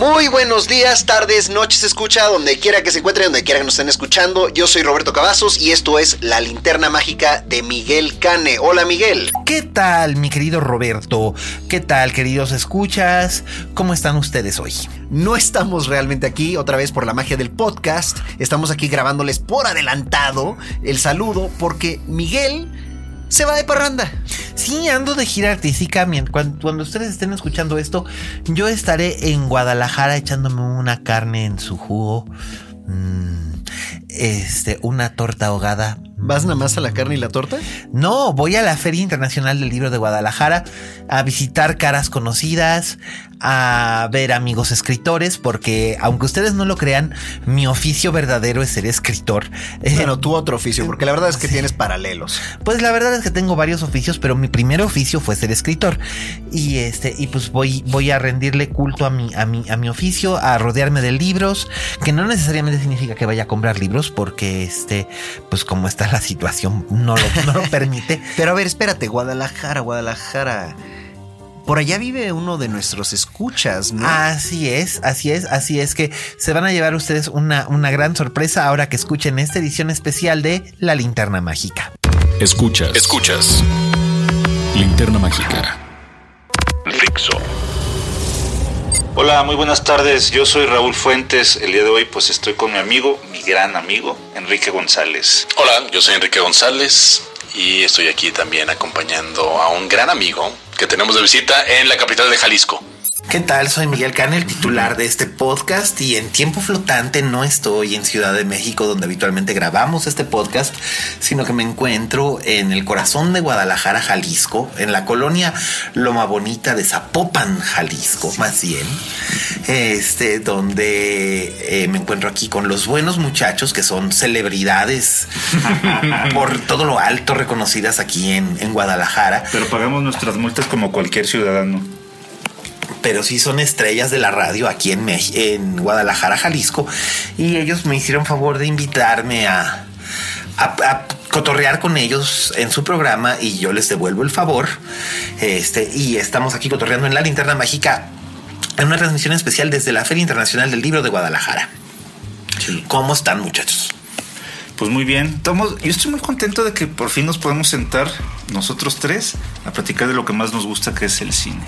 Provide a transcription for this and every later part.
Muy buenos días, tardes, noches, escucha, donde quiera que se encuentren, donde quiera que nos estén escuchando. Yo soy Roberto Cavazos y esto es La Linterna Mágica de Miguel Cane. Hola Miguel. ¿Qué tal, mi querido Roberto? ¿Qué tal, queridos escuchas? ¿Cómo están ustedes hoy? No estamos realmente aquí, otra vez por la magia del podcast. Estamos aquí grabándoles por adelantado el saludo porque Miguel se va de parranda. Sí, ando de gira artística. Cuando, cuando, ustedes estén escuchando esto, yo estaré en Guadalajara echándome una carne en su jugo. Mm, este, una torta ahogada. ¿Vas nada más a la carne y la torta? No, voy a la Feria Internacional del Libro de Guadalajara a visitar caras conocidas, a ver amigos escritores, porque aunque ustedes no lo crean, mi oficio verdadero es ser escritor. Bueno, tu otro oficio, porque la verdad es que tienes paralelos. Pues la verdad es que tengo varios oficios, pero mi primer oficio fue ser escritor. Y este, y pues voy, voy a rendirle culto a mi, a mi, a mi oficio, a rodearme de libros, que no necesariamente significa que vaya a comprar libros, porque este, pues como está la situación no lo, no lo permite. Pero a ver, espérate, Guadalajara, Guadalajara. Por allá vive uno de nuestros escuchas, ¿no? Así es, así es, así es que se van a llevar ustedes una, una gran sorpresa ahora que escuchen esta edición especial de La Linterna Mágica. Escuchas, escuchas. Linterna Mágica. Fixo. Hola, muy buenas tardes. Yo soy Raúl Fuentes. El día de hoy pues estoy con mi amigo, mi gran amigo, Enrique González. Hola, yo soy Enrique González y estoy aquí también acompañando a un gran amigo que tenemos de visita en la capital de Jalisco. ¿Qué tal? Soy Miguel Canel, titular de este podcast y en tiempo flotante no estoy en Ciudad de México donde habitualmente grabamos este podcast, sino que me encuentro en el corazón de Guadalajara, Jalisco, en la colonia Loma Bonita de Zapopan, Jalisco, más bien, este, donde eh, me encuentro aquí con los buenos muchachos que son celebridades por todo lo alto reconocidas aquí en, en Guadalajara. Pero pagamos nuestras multas como cualquier ciudadano pero sí son estrellas de la radio aquí en, en Guadalajara, Jalisco. Y ellos me hicieron favor de invitarme a, a, cotorrear con ellos en su programa y yo les devuelvo el favor. Este, y estamos aquí cotorreando en la linterna mágica en una transmisión especial desde la Feria Internacional del Libro de Guadalajara. ¿Cómo están, muchachos? Pues muy bien. Estamos, yo estoy muy contento de que por fin nos podemos sentar nosotros tres a platicar de lo que más nos gusta, que es el cine.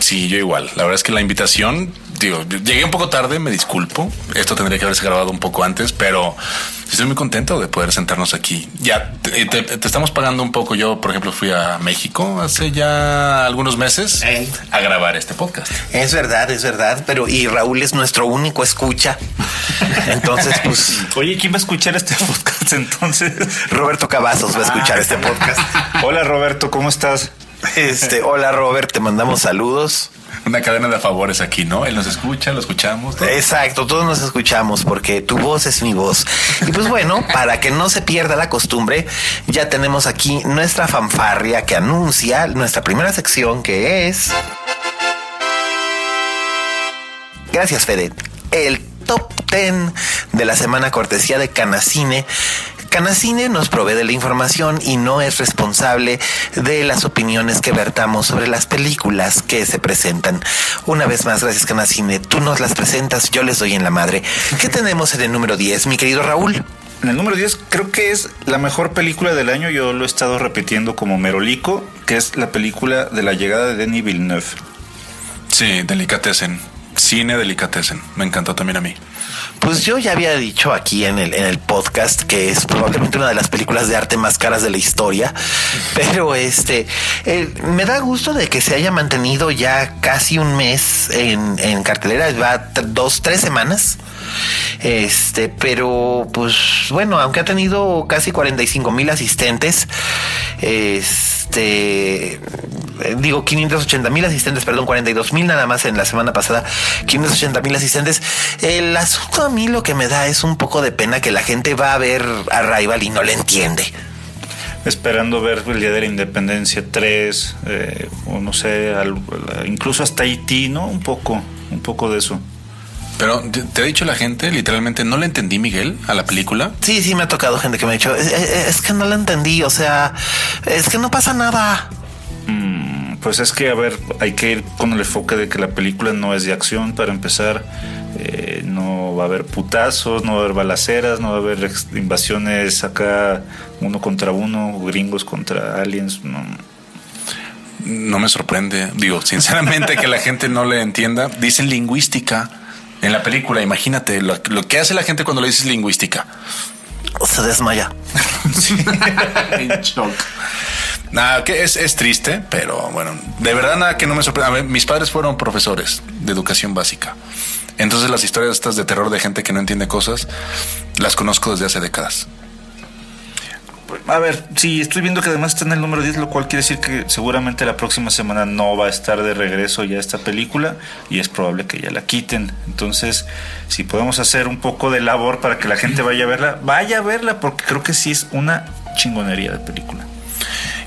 Sí, yo igual. La verdad es que la invitación, digo, llegué un poco tarde, me disculpo. Esto tendría que haberse grabado un poco antes, pero estoy muy contento de poder sentarnos aquí. Ya te, te, estamos pagando un poco. Yo, por ejemplo, fui a México hace ya algunos meses a grabar este podcast. Es verdad, es verdad, pero y Raúl es nuestro único escucha. Entonces, pues. Oye, ¿quién va a escuchar este podcast entonces? Roberto Cavazos va a escuchar este podcast. Hola, Roberto, ¿cómo estás? Este, hola Robert, te mandamos saludos. Una cadena de favores aquí, ¿no? Él nos escucha, lo escuchamos. Exacto, todos nos escuchamos porque tu voz es mi voz. Y pues bueno, para que no se pierda la costumbre, ya tenemos aquí nuestra fanfarria que anuncia nuestra primera sección que es... Gracias, Fede. El top 10 de la semana cortesía de Canacine Canacine nos provee de la información y no es responsable de las opiniones que vertamos sobre las películas que se presentan. Una vez más, gracias Canacine. Tú nos las presentas, yo les doy en la madre. ¿Qué tenemos en el número 10, mi querido Raúl? En el número 10 creo que es la mejor película del año. Yo lo he estado repitiendo como Merolico, que es la película de la llegada de Denis Villeneuve. Sí, Delicatessen. Cine delicatessen. Me encantó también a mí. Pues yo ya había dicho aquí en el, en el podcast que es probablemente una de las películas de arte más caras de la historia, pero este eh, me da gusto de que se haya mantenido ya casi un mes en, en cartelera, va dos, tres semanas. Este, pero pues bueno, aunque ha tenido casi 45 mil asistentes, este, eh, digo 580 mil asistentes, perdón, 42 mil nada más en la semana pasada, 580 mil asistentes. El asunto a mí lo que me da es un poco de pena que la gente va a ver Arrival y no le entiende. Esperando ver el Día de la Independencia 3, eh, o no sé, incluso hasta Haití, ¿no? Un poco, un poco de eso. Pero te, te ha dicho la gente, literalmente, no le entendí, Miguel, a la película. Sí, sí, me ha tocado gente que me ha dicho, es, es- que no lo entendí, o sea, es que no pasa nada. Mm, Pues es que, a ver, hay que ir con el enfoque de que la película no es de acción para empezar. Eh, no va a haber putazos, no va a haber balaceras, no va a haber invasiones acá uno contra uno, gringos contra aliens. No. No me sorprende. Digo, sinceramente, que la gente no le entienda. Dicen lingüística en la película. Imagínate lo, lo que hace la gente cuando le dices lingüística. Se desmaya. en shock. Nada, que es, es triste, pero bueno, de verdad nada que no me sorprende. A ver, mis padres fueron profesores de educación básica. Entonces las historias estas de terror de gente que no entiende cosas, las conozco desde hace décadas. A ver, sí, estoy viendo que además está en el número 10, lo cual quiere decir que seguramente la próxima semana no va a estar de regreso ya esta película y es probable que ya la quiten. Entonces, si podemos hacer un poco de labor para que la gente vaya a verla, vaya a verla porque creo que sí es una chingonería de película.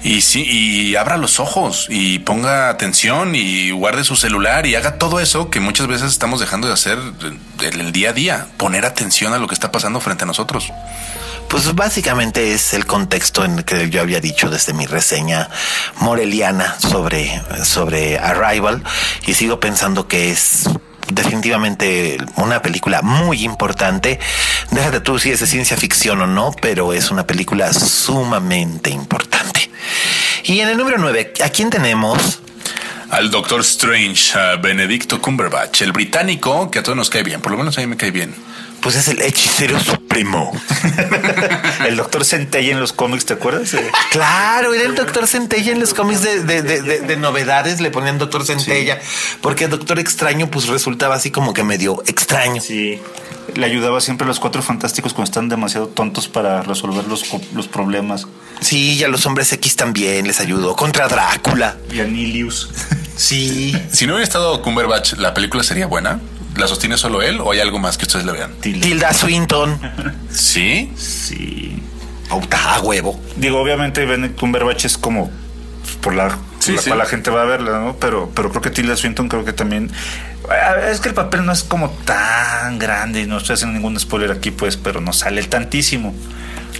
Y sí, y abra los ojos y ponga atención y guarde su celular y haga todo eso que muchas veces estamos dejando de hacer en el día a día. Poner atención a lo que está pasando frente a nosotros. Pues básicamente es el contexto en el que yo había dicho desde mi reseña moreliana sobre, sobre Arrival y sigo pensando que es definitivamente una película muy importante. Déjate tú si es de ciencia ficción o no, pero es una película sumamente importante. Y en el número 9, ¿a quién tenemos? Al Doctor Strange, a Benedicto Cumberbatch, el británico que a todos nos cae bien, por lo menos a mí me cae bien. Pues es el hechicero supremo. El doctor Centella en los cómics, ¿te acuerdas? Eh, Claro, era el doctor Centella en los cómics de, de- de- de- de novedades, le ponían doctor Centella, porque el doctor extraño pues resultaba así como que medio extraño. Sí. Le ayudaba siempre a los cuatro fantásticos cuando están demasiado tontos para resolver los, los problemas. Sí, y a los hombres X también les ayudó contra Drácula. Y a Nilius. Sí. Si no hubiera estado Cumberbatch, ¿la película sería buena? ¿La sostiene solo él o hay algo más que ustedes le vean? Tilda Swinton. Sí. Sí. Puta, a huevo. Digo, obviamente Benedict Cumberbatch es como por la, Sí, la sí. cual la gente va a verla, ¿no? Pero, pero creo que Tilda Swinton creo que también... Ah, Es que el papel no es como tan grande, no estoy haciendo ningún spoiler aquí, pues, pero no sale tantísimo.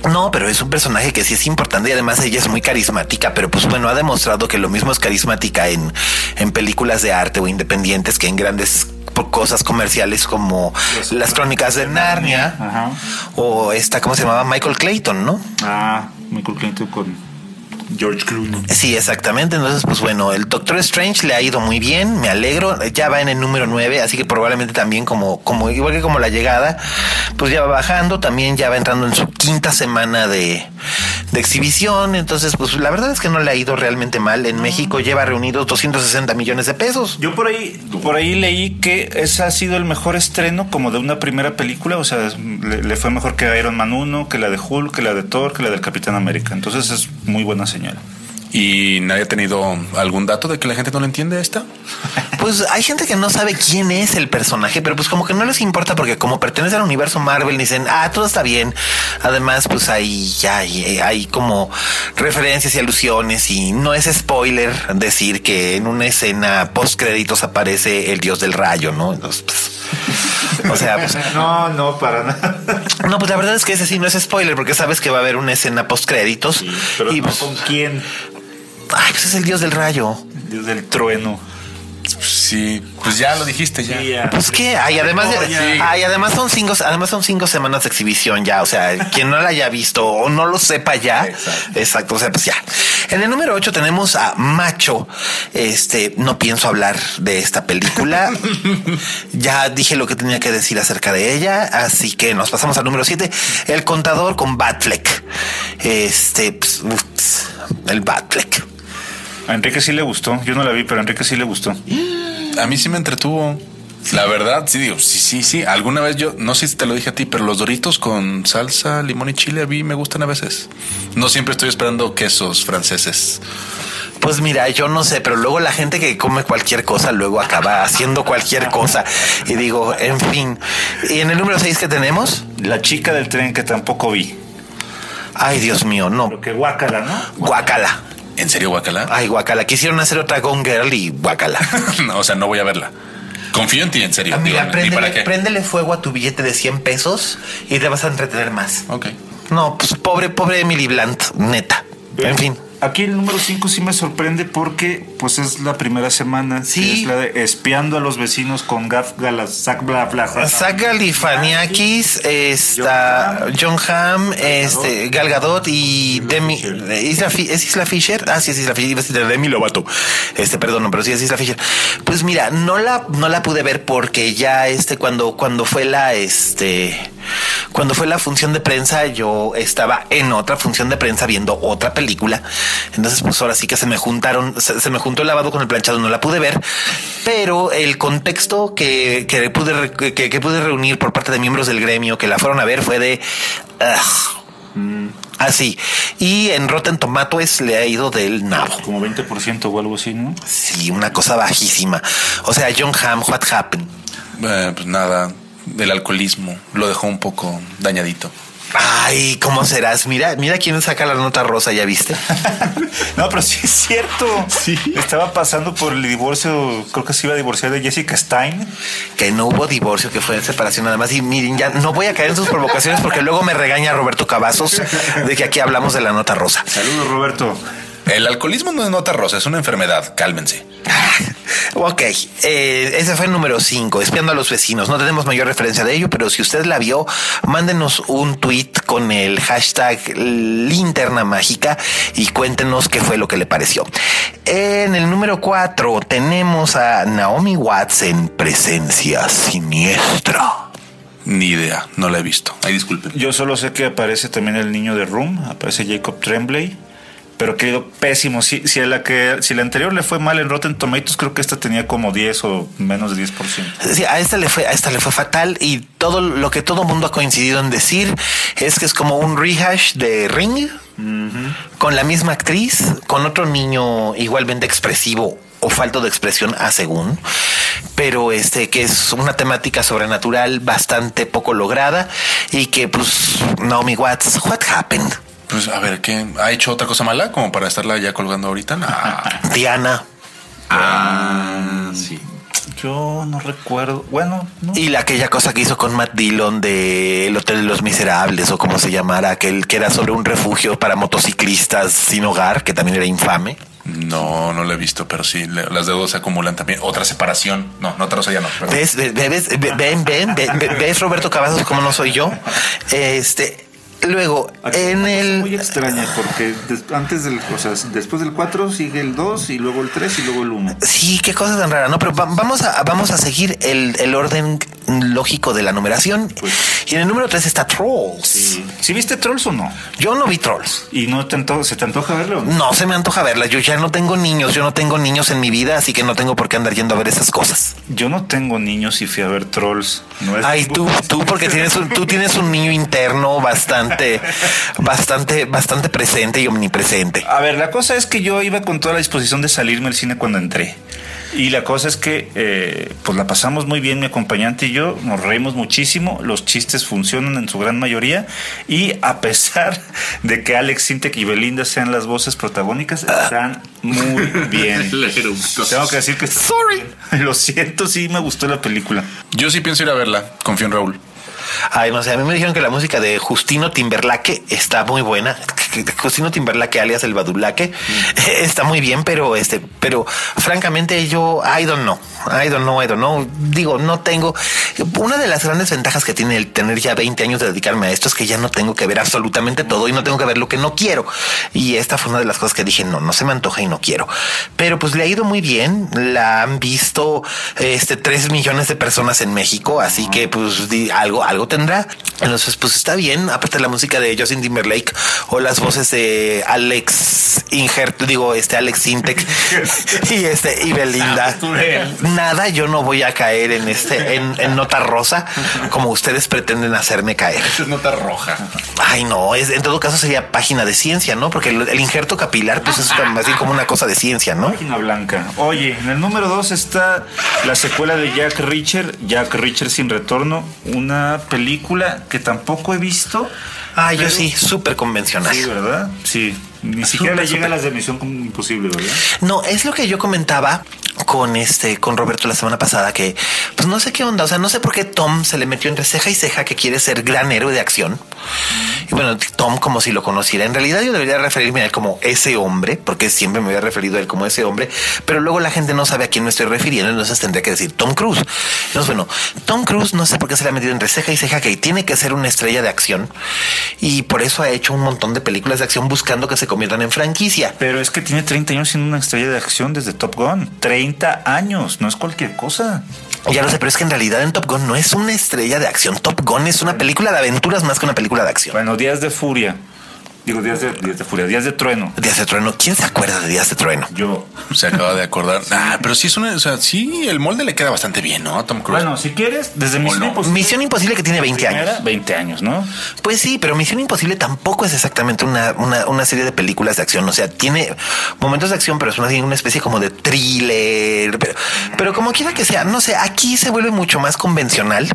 No, pero es un personaje que sí es importante y además ella es muy carismática, pero pues bueno, ha demostrado que lo mismo es carismática en, en películas de arte o independientes que en grandes po- cosas comerciales como las crónicas de Narnia Ajá. o esta, ¿cómo se llamaba? Michael Clayton, ¿no? Ah, Michael Clinton con George Clooney. Sí, exactamente. Entonces, pues bueno, el Doctor Strange le ha ido muy bien, me alegro. Ya va en el número 9, así que probablemente también como, como igual que como la llegada, pues ya va bajando, también ya va entrando en su quinta semana de, de exhibición. Entonces, pues la verdad es que no le ha ido realmente mal. En México lleva reunidos 260 millones de pesos. Yo por ahí, por ahí leí que ese ha sido el mejor estreno como de una primera película, o sea, le, le fue mejor que Iron Man 1, que la de Hulk, que la de Thor, que la del Capitán América. Entonces es muy buena señal. ¿Y nadie ha tenido algún dato de que la gente no le entiende esta? Pues hay gente que no sabe quién es el personaje, pero pues como que no les importa porque como pertenece al universo Marvel dicen, ah, todo está bien. Además, pues hay, hay, hay como referencias y alusiones y no es spoiler decir que en una escena post créditos aparece el dios del rayo, ¿no? Entonces, pues, o sea, pues, No, no, para nada. no, pues la verdad es que ese sí no es spoiler porque sabes que va a haber una escena post créditos Pero y no pues, con quién. ay, pues es el dios del rayo. Desde el trueno. Sí, pues ya lo dijiste ya. Pues qué, ay, además, de- Sí. ay, además son cinco, además son cinco semanas de exhibición ya, o sea, quien no la haya visto o no lo sepa ya, exacto, o sea, pues ya. En el número 8 tenemos a Macho. Este, no pienso hablar de esta película. ya dije lo que tenía que decir acerca de ella, así que nos pasamos al número 7, El contador con Batfleck. Este, pues, ups, el Batfleck. A Enrique sí le gustó. Yo no la vi, pero a Enrique sí le gustó. A mí sí me entretuvo. La verdad, sí digo, sí, sí, sí. Alguna vez yo, no sé si te lo dije a ti, pero los doritos con salsa, limón y chile a mí me gustan a veces. No siempre estoy esperando quesos franceses. Pues mira, yo no sé, pero luego la gente que come cualquier cosa luego acaba haciendo cualquier cosa. Y digo, en fin. ¿Y en el número 6 que tenemos? La chica del tren que tampoco vi. Ay, Dios mío, no. Pero que guácala, ¿no? Guacala. ¿En serio, Guacala? Ay, guacala. Quisieron hacer otra Gone Girl y guacala. no, o sea, no voy a verla. Confío en ti, en serio. Ah, mira, Digo, préndele fuego a tu billete de 100 pesos y te vas a entretener más. Ok. No, pues pobre, pobre Emily Blunt, neta. En fin. Aquí el número 5 sí me sorprende porque pues es la primera semana. Sí. que Es la de espiando a los vecinos con Gaf Galazak bla bla. bla. Zach Galifianakis, está John Hamm, este, Gal Gadot y Demi, Isla, Fi- ¿es Isla Fisher? Ah, sí, es Isla Fisher, iba a decir Demi Lovato. Este, perdón, no, pero sí es Isla Fisher. Pues mira, no la, no la pude ver porque ya este, cuando, cuando fue la, este, cuando fue la función de prensa, yo estaba en otra función de prensa viendo otra película. Entonces, pues ahora sí que se me juntaron, se, se me juntó el lavado con el planchado, no la pude ver, pero el contexto que, que pude, re- que, que pude reunir por parte de miembros del gremio que la fueron a ver fue de ugh, así. Y en Rotten Tomatoes le ha ido del nabo. Como 20% o algo así, ¿no? Sí, una cosa bajísima. O sea, John Hamm, what happened? Eh, pues nada, del alcoholismo. Lo dejó un poco dañadito. Ay, ¿cómo serás? Mira, mira quién saca la nota rosa, ¿ya viste? No, pero sí es cierto. Sí. Estaba pasando por el divorcio, creo que se iba a divorciar de Jessica Stein. que no hubo divorcio, que fue separación nada más. Y miren, ya no voy a caer en sus provocaciones porque luego me regaña Roberto Cavazos de que aquí hablamos de la nota rosa. Saludos, Roberto. El alcoholismo no es nota rosa, es una enfermedad. Cálmense. Ok, eh, ese fue el número 5, espiando a los vecinos. No tenemos mayor referencia de ello, pero si usted la vio, mándenos un tweet con el hashtag linterna mágica y cuéntenos qué fue lo que le pareció. En el número 4 tenemos a Naomi Watts en presencia siniestra. Ni idea, no la he visto. Ay, disculpen. Yo solo sé que aparece también el niño de Room, aparece Jacob Tremblay. Pero que ha ido pésimo. Si, si, a la que, si la anterior le fue mal en Rotten Tomatoes, creo que esta tenía como 10 o menos de 10%. Sí, a esta le fue, a esta le fue fatal y todo lo que todo mundo ha coincidido en decir es que es como un rehash de Ring con la misma actriz, con otro niño igualmente expresivo o falto de expresión a según, pero este que es una temática sobrenatural bastante poco lograda y que pues Naomi Watts, what happened? Pues a ver, ¿qué? ¿Ha hecho otra cosa mala como para estarla ya colgando ahorita? Nah. Diana ah, sí. Yo no recuerdo. Bueno, no. y la aquella cosa que hizo con Matt Dillon de El Hotel de los Miserables o como se llamara, aquel que era sobre un refugio para motociclistas sin hogar, que también era infame. No, no la he visto, pero sí, le- las deudas se acumulan también. Otra separación. No, no, otra cosa ya no. perdón. ¿Ves, ves, ven, ven, ven, ves, Roberto Cavazos, como no soy yo? Este, luego, en Es muy el... extraña porque des- antes del, o sea, después del 4 sigue el 2 y luego el 3 y luego el 1. Sí, qué cosa tan rara, ¿no? Pero va- vamos a, vamos a seguir el, el orden lógico de la numeración. Y en el número 3 está Trolls. ¿Sí viste Trolls o no? Yo no vi Trolls. ¿Y no te anto- se te antoja verlo? No se me antoja verla. Yo ya no tengo niños. Yo no tengo niños en mi vida, así que no tengo por qué andar yendo a ver esas cosas. Yo no tengo niños y fui a ver Trolls. No es Ay, tú, tú, porque tienes un, tú tienes un niño interno bastante, bastante, bastante presente y omnipresente. A ver, la cosa es que yo iba con toda la disposición de salirme al cine cuando entré. Y la cosa es que eh, pues la pasamos muy bien mi acompañante y yo, nos reímos muchísimo, los chistes funcionan en su gran mayoría y a pesar de que Alex Sintek y Belinda sean las voces protagónicas, están muy bien. Tengo que decir que Sorry. lo siento, sí me gustó la película. Yo sí pienso ir a verla. Confío en Raúl. Ay, no sé, a mí me dijeron que la música de Justino Timberlake está muy buena. Justino Timberlake alias el Badulaque, está muy bien, pero este, pero francamente yo, I don't know, I don't know, I don't know. Digo, no tengo. Una de las grandes ventajas que tiene el tener ya 20 años de dedicarme a esto es que ya no tengo que ver absolutamente todo y no tengo que ver lo que no quiero. Y esta fue una de las cosas que dije, no, no se me antoja y no quiero. Pero pues le ha ido muy bien. La han visto este 3 millones de personas en México, así que pues di- algo, algo tendrá. Entonces, pues está bien. Aparte la música de Justin Timberlake o las voces de Alex Ingert, digo, este Alex Intec y este y Belinda. Nada, yo no voy a caer en este, en, en nota rosa como ustedes pretenden hacerme caer. Es nota roja. Ay, no, es, en todo caso sería página de ciencia, ¿no? Porque el, el injerto capilar, pues es más bien como una cosa de ciencia, ¿no? Página blanca. Oye, en el número 2 está la secuela de Jack Reacher, Jack Reacher sin retorno, una película que tampoco he visto. Ah, yo sí, súper convencional. Sí, ¿verdad? Sí. Ni siquiera le llega a las de Misión Imposible, ¿verdad? No, es lo que yo comentaba con este, con Roberto la semana pasada, que pues no sé qué onda. O sea, no sé por qué Tom se le metió entre ceja y ceja que quiere ser gran héroe de acción. Y bueno, Tom como si lo conociera. En realidad yo debería referirme a él como ese hombre, porque siempre me había referido a él como ese hombre, pero luego la gente no sabe a quién me estoy refiriendo, entonces tendría que decir Tom Cruise. Entonces, bueno, Tom Cruise no sé por qué se le ha metido entre ceja y ceja que tiene que ser una estrella de acción y por eso ha hecho un montón de películas de acción buscando que se conviertan en franquicia. Pero es que tiene 30 años siendo una estrella de acción desde Top Gun. 30 años, no es cualquier cosa. Ya lo sé, pero es que en realidad en Top Gun no es una estrella de acción. Top Gun es una película de aventuras más que una película acción. Bueno, Días de Furia. Digo, Días de, Días de Furia, Días de Trueno. Días de Trueno. ¿Quién se acuerda de Días de Trueno? Yo. Se acaba de acordar. Ah, pero sí es una, o sea, sí, el molde le queda bastante bien, ¿no? a Tom Cruise. Bueno, si quieres, desde Misión no? Imposible. Misión Imposible que tiene 20 años. primera, 20 años, ¿no? Pues sí, pero Misión Imposible tampoco es exactamente una, una, una serie de películas de acción. O sea, tiene momentos de acción, pero es una, una especie como de thriller. Pero, pero como quiera que sea, no sé, aquí se vuelve mucho más convencional.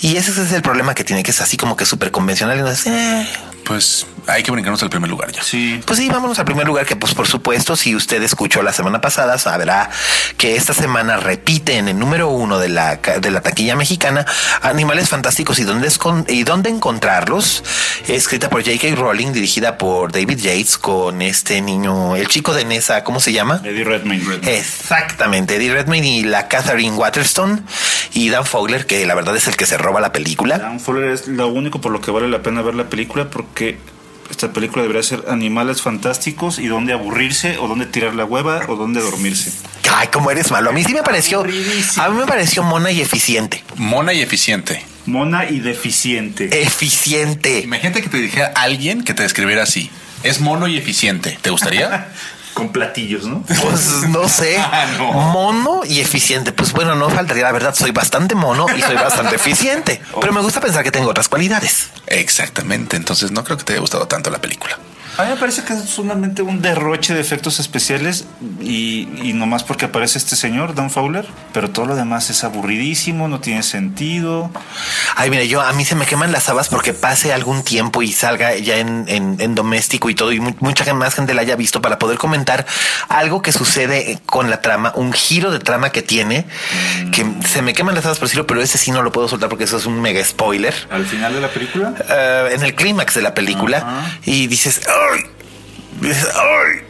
Y ese es el problema que tiene, que es así como que súper convencional. Y entonces, eh, Pues hay que brincarnos al primer lugar ya. Sí. Pues sí, vámonos al primer lugar que pues por supuesto si usted escuchó la semana pasada sabrá que esta semana repite en el número uno de la, de la taquilla mexicana Animales Fantásticos y dónde, y dónde encontrarlos, escrita por J.K. Rowling, dirigida por David Yates con este niño, el chico de Nessa, ¿cómo se llama? Eddie Redmayne. Exactamente, Eddie Redmayne y la Catherine Waterstone y Dan Fogler, que la verdad es el que se roba la película. Dan Fuller es lo único por lo que vale la pena ver la película porque esta película debería ser animales fantásticos y dónde aburrirse o dónde tirar la hueva o dónde dormirse. Ay, cómo eres malo. A mí sí me pareció, a mí me pareció mona y eficiente. Mona y eficiente. Mona y deficiente. Eficiente. Imagínate que te dijera alguien que te describiera así. Es mono y eficiente. ¿Te gustaría? Con platillos, ¿no? Pues no sé, No. mono y eficiente. Pues bueno, no faltaría la verdad, soy bastante mono y soy bastante eficiente. Pero me gusta pensar que tengo otras cualidades. Exactamente. Entonces no creo que te haya gustado tanto la película. A mí me parece que es solamente un derroche de efectos especiales y, y nomás porque aparece este señor, Dan Fowler, pero todo lo demás es aburridísimo, no tiene sentido. Ay, mire, yo a mí se me queman las habas porque pase algún tiempo y salga ya en, en- en doméstico y todo, y mu- mucha más gente la haya visto para poder comentar algo que sucede con la trama, un giro de trama que tiene, que se me queman las habas por decirlo, pero ese sí no lo puedo soltar porque eso es un mega spoiler. Al final de la película, eh, en el clímax de la película y dices, "Ay". Dices, "Ay".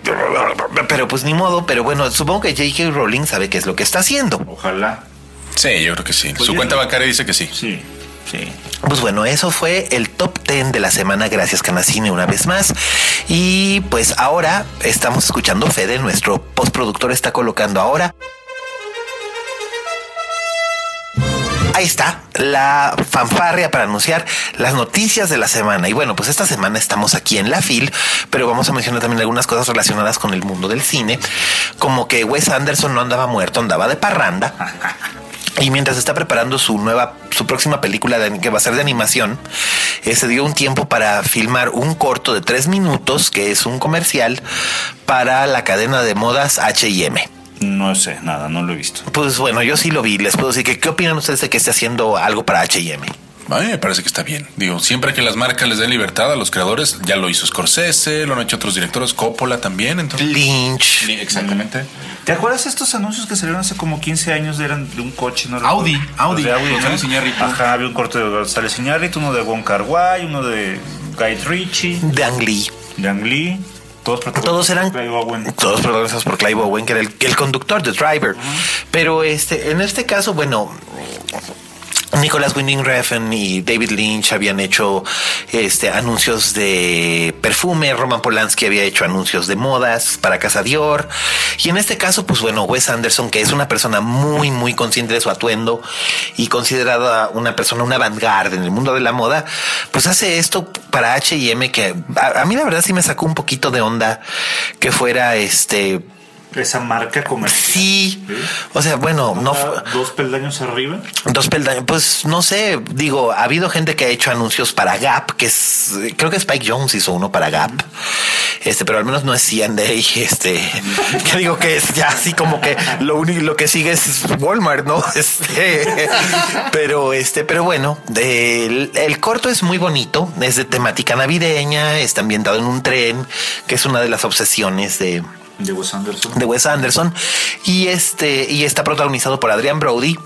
Pero pues ni modo, pero bueno, supongo que J.K. Rowling sabe qué es lo que está haciendo. ojalá. Sí, yo creo que sí. Pues Su cuenta bancaria dice que sí. Sí, sí. Pues bueno, eso fue el top 10 de la semana. Gracias, Canacine, una vez más. Y pues ahora estamos escuchando Fede, nuestro postproductor está colocando ahora. Ahí está la fanfarria para anunciar las noticias de la semana. Y bueno, pues esta semana estamos aquí en la FIL, pero vamos a mencionar también algunas cosas relacionadas con el mundo del cine, como que Wes Anderson no andaba muerto, andaba de parranda. Y mientras está preparando su nueva, su próxima película que va a ser de animación, eh, se dio un tiempo para filmar un corto de tres minutos, que es un comercial para la cadena de modas H&M. No sé, nada, no lo he visto. Pues bueno, yo sí lo vi. Les puedo decir que qué opinan ustedes de que esté haciendo algo para H&M. A mí me parece que está bien. Digo, siempre que las marcas les den libertad a los creadores, ya lo hizo Scorsese, lo han hecho otros directores, Coppola también. Entonces, Lynch. Sí, exactamente. ¿Te acuerdas estos anuncios que salieron hace como 15 años? Eran de un coche, ¿no? Audi. Audi, de Audi, ¿no? González. Ajá, había un corte de González Iñárritu, uno de Wong Kar Wai, uno de Guy Ritchie. De Ang Lee. Yang Lee, todos, todos eran Clive Owen. todos protagonizados por Clive Owen, que era el, el conductor, the driver. Pero este, en este caso, bueno, Nicholas Winding Refn y David Lynch habían hecho este anuncios de perfume, Roman Polanski había hecho anuncios de modas para Casa Dior. Y en este caso pues bueno, Wes Anderson que es una persona muy muy consciente de su atuendo y considerada una persona una vanguardia en el mundo de la moda, pues hace esto para H&M que a, a mí la verdad sí me sacó un poquito de onda que fuera este Esa marca comercial. sí, o sea, bueno, no Dos peldaños arriba. Dos peldaños, pues no sé, digo, ha habido gente que ha hecho anuncios para Gap, que es, creo que Spike Jones hizo uno para Gap, este, pero al menos no es C&A, este, que digo que es ya así como que lo único, lo que sigue es Walmart, ¿no? Este, pero este, pero bueno, el, el corto es muy bonito, es de temática navideña, está ambientado en un tren, que es una de las obsesiones de, De Wes Anderson. de Wes Anderson y este y está protagonizado por Adrian Brody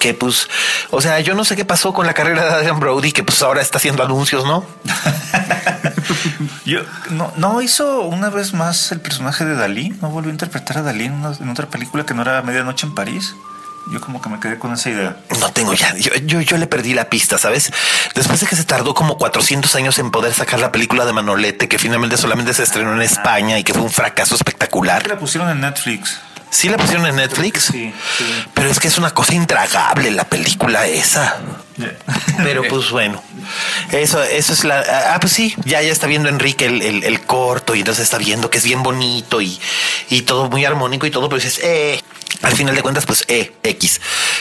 que pues, o sea, yo no sé qué pasó con la carrera de Adrian Brody, que pues ahora está haciendo anuncios, ¿no? Yo, no, no hizo una vez más el personaje de Dalí. No volvió a interpretar a Dalí en, una- en otra película que no era Medianoche en París. Yo como que me quedé con esa idea. No tengo ya, yo, yo, yo le perdí la pista, ¿sabes? Después de que se tardó como 400 años en poder sacar la película de Manolete, que finalmente solamente se estrenó en España y que fue un fracaso espectacular. la pusieron en Netflix. Sí la pusieron en Netflix, Sí, sí. pero es que es una cosa intragable la película esa. Pero pues bueno, eso, eso es la. Ah, pues sí, ya, ya está viendo Enrique el, el- el corto y entonces está viendo que es bien bonito y, y todo muy armónico y todo, pero dices, eh. Al final de cuentas, pues eh, X.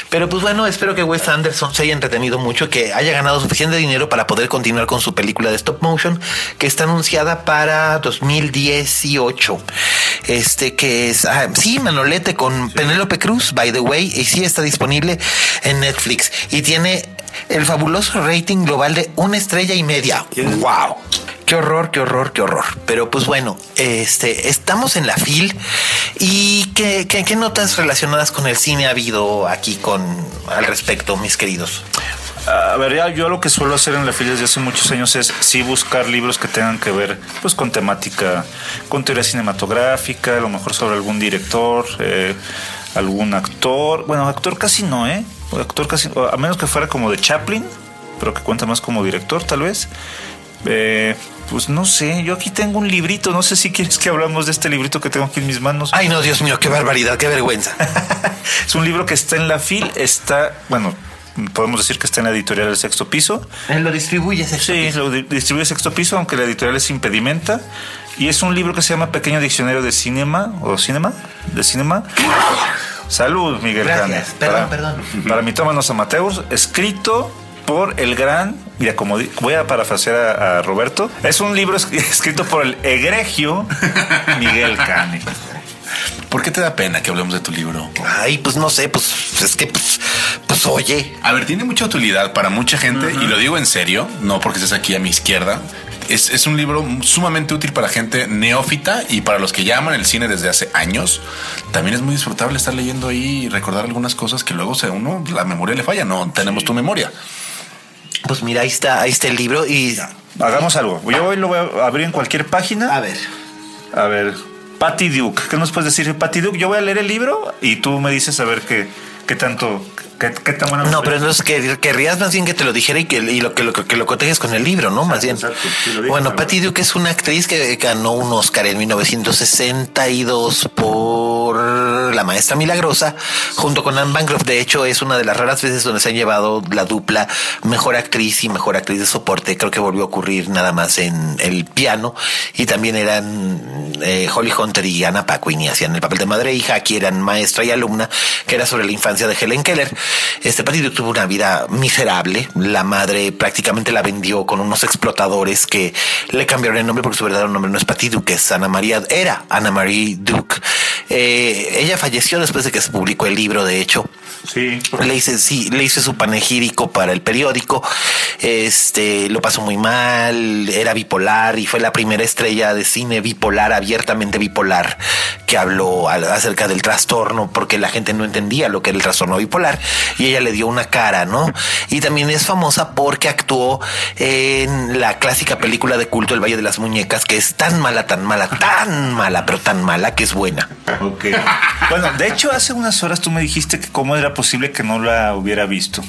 Pero pues bueno, espero que Wes Anderson se haya entretenido mucho, que haya ganado suficiente dinero para poder continuar con su película de stop motion, que está anunciada para 2018. Este que es, ah, sí, Manolete con Penélope Cruz, by the way, y sí está disponible en Netflix y tiene el fabuloso rating global de una estrella y media. Wow. Qué horror, qué horror, qué horror. Pero pues bueno, este, estamos en la FIL y qué, qué, qué notas relacionadas con el cine ha habido aquí con al respecto, mis queridos. A ver, ya yo lo que suelo hacer en la fila desde hace muchos años es sí buscar libros que tengan que ver pues con temática, con teoría cinematográfica, a lo mejor sobre algún director, eh, algún actor. Bueno, actor casi no, ¿eh? Actor casi, a menos que fuera como de Chaplin, pero que cuenta más como director tal vez. Eh, pues no sé, yo aquí tengo un librito, no sé si quieres que hablamos de este librito que tengo aquí en mis manos. Ay, no, Dios mío, qué barbaridad, qué vergüenza. Es un libro que está en la FIL, está, bueno, podemos decir que está en la editorial del sexto piso. Él lo distribuye, Sí, lo di- distribuye sexto piso, aunque la editorial es impedimenta. Y es un libro que se llama Pequeño Diccionario de Cinema, o Cinema, de Cinema. Salud, Miguel Gracias. Canes. Perdón, para, perdón. Para mitómanos amateurs, escrito por el gran, mira, como di- voy a parafrasear a, a Roberto, es un libro es- escrito por el egregio Miguel Cane. ¿Por qué te da pena que hablemos de tu libro? Ay, pues no sé, pues es que, pues, pues oye. A ver, tiene mucha utilidad para mucha gente y lo digo en serio, no porque estés aquí a mi izquierda. Es, es un libro sumamente útil para gente neófita y para los que ya aman el cine desde hace años. También es muy disfrutable estar leyendo ahí y recordar algunas cosas que luego se uno la memoria le falla. No tenemos tu memoria. Pues mira, ahí está, ahí está el libro y. Hagamos algo. Yo hoy lo voy a abrir en cualquier página. A ver. A ver, Patty Duke. ¿Qué nos puedes decir de Patty Duke? Yo voy a leer el libro y tú me dices a ver qué, qué tanto, qué, qué tan buena. No, pero entonces que, querrías más bien que te lo dijera y que y lo que lo, que lo cotejes con el libro, ¿no? Más bien. exacto, sí, lo dije, bueno. Patty Duke es una actriz que ganó un Oscar en 1962 por La Maestra Milagrosa, junto con Anne Bancroft. De hecho, es una de las raras veces donde se han llevado la dupla mejor actriz y mejor actriz de soporte. Creo que volvió a ocurrir nada más en el piano y también eran eh, Holly Hunter y Anna Paquin y hacían el papel de madre e hija. Aquí eran maestra y alumna, que era sobre la infancia de Helen Keller. Este Patty Duke tuvo una vida miserable. La madre prácticamente la vendió con unos explotadores que le cambiaron el nombre porque su verdadero nombre no es Patty Duke, es Ana María, era Ana Marie Duke. Eh, ella falleció después de que se publicó el libro, de hecho. Sí. Le hice, sí, le hice su panegírico para el periódico. Este lo pasó muy mal, era bipolar y fue la primera estrella de cine bipolar, abiertamente bipolar, que habló acerca del trastorno, porque la gente no entendía lo que era el trastorno bipolar y ella le dio una cara, ¿no? Y también es famosa porque actuó en la clásica película de culto El Valle de las Muñecas, que es tan mala, tan mala, tan mala, pero tan mala que es buena. Ok. Bueno, de hecho, hace unas horas tú me dijiste que cómo era posible que no la hubiera visto.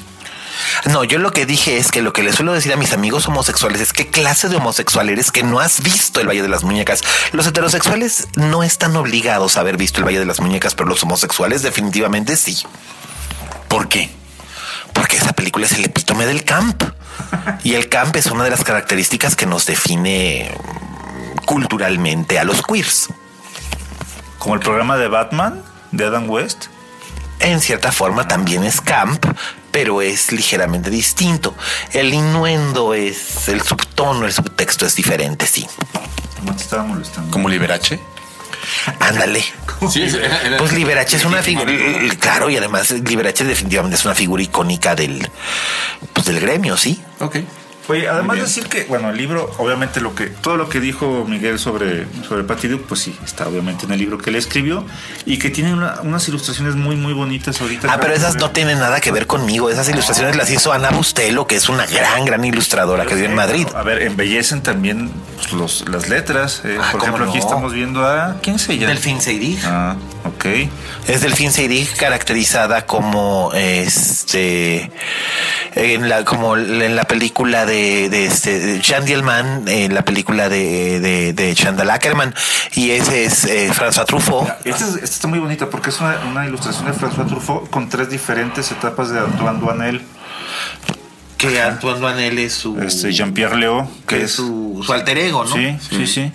No, yo lo que dije es que lo que le suelo decir a mis amigos homosexuales es qué clase de homosexual eres que no has visto el Valle de las Muñecas. Los heterosexuales no están obligados a haber visto el Valle de las Muñecas, pero los homosexuales definitivamente sí. ¿Por qué? Porque esa película es el epítome del camp. Y el camp es una de las características que nos define culturalmente a los queers. Como el programa de Batman de Adam West. En cierta forma también es camp, pero es ligeramente distinto. El innuendo es el subtono, el subtexto es diferente, sí. ¿Cómo te estaba molestando? Como Liberace. Ándale. Sí, era- era- Pues Liberace es una figura, claro, y además Liberace definitivamente es una figura icónica del, pues del gremio, sí. Ok. Oye, además bien. decir que, bueno, el libro, obviamente lo que, todo lo que dijo Miguel sobre, sobre Patty Duke, pues sí, está obviamente en el libro que él escribió y que tiene una- unas ilustraciones muy, muy bonitas ahorita. Ah, pero esas no tienen nada que ver conmigo. Esas ilustraciones las hizo Ana Bustelo, que es una gran, gran ilustradora que vive en Madrid. A ver, embellecen también pues, los, las letras. eh, Ah, por ¿cómo ejemplo, aquí estamos viendo a. ¿Quién es ella? Delfín Seydig. Ah, ok. Es Delfín Seydig caracterizada como este en la como en la película de, de este de Jean Dielman, en la película de, de, de Chandal Ackerman y ese es eh, François Truffaut. Esta, es- esta está muy bonita porque es una, una ilustración de François Truffaut con tres diferentes etapas de Antoine Duanel. Que Antoine Duanel es su Este, Jean-Pierre Leo, que, que es. es su, su alter ego, ¿no? Sí, sí, sí.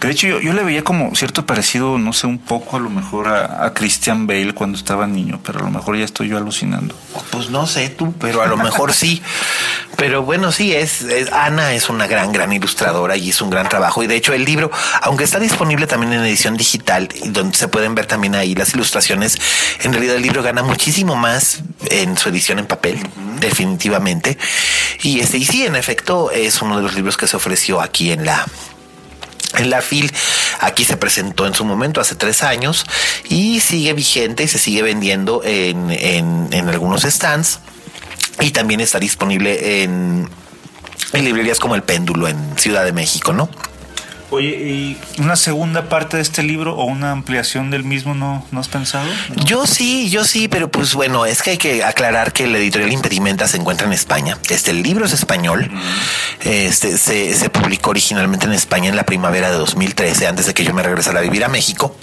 Que de hecho yo, yo le veía como cierto parecido, no sé, un poco a lo mejor a, a Christian Bale cuando estaba niño, pero a lo mejor ya estoy yo alucinando. Pues no sé tú, pero a lo mejor sí. Pero bueno, sí, es, es- Ana es una gran, gran ilustradora y es un gran trabajo. Y de hecho el libro, aunque está disponible también en edición digital, donde se pueden ver también ahí las ilustraciones, en realidad el libro gana muchísimo más en su edición en papel, definitivamente. Y este, y sí, en efecto, es uno de los libros que se ofreció aquí en la, en la FIL, aquí se presentó en su momento hace tres años y sigue vigente y se sigue vendiendo en, en- en algunos stands y también está disponible en, en librerías como El Péndulo en Ciudad de México, ¿no? Oye, ¿y una segunda parte de este libro o una ampliación del mismo no, no has pensado? ¿No? Yo sí, yo sí, pero pues bueno, es que hay que aclarar que la editorial Impedimenta se encuentra en España. Este el libro es español. Este se, se publicó originalmente en España en la primavera de 2013, antes de que yo me regresara a vivir a México.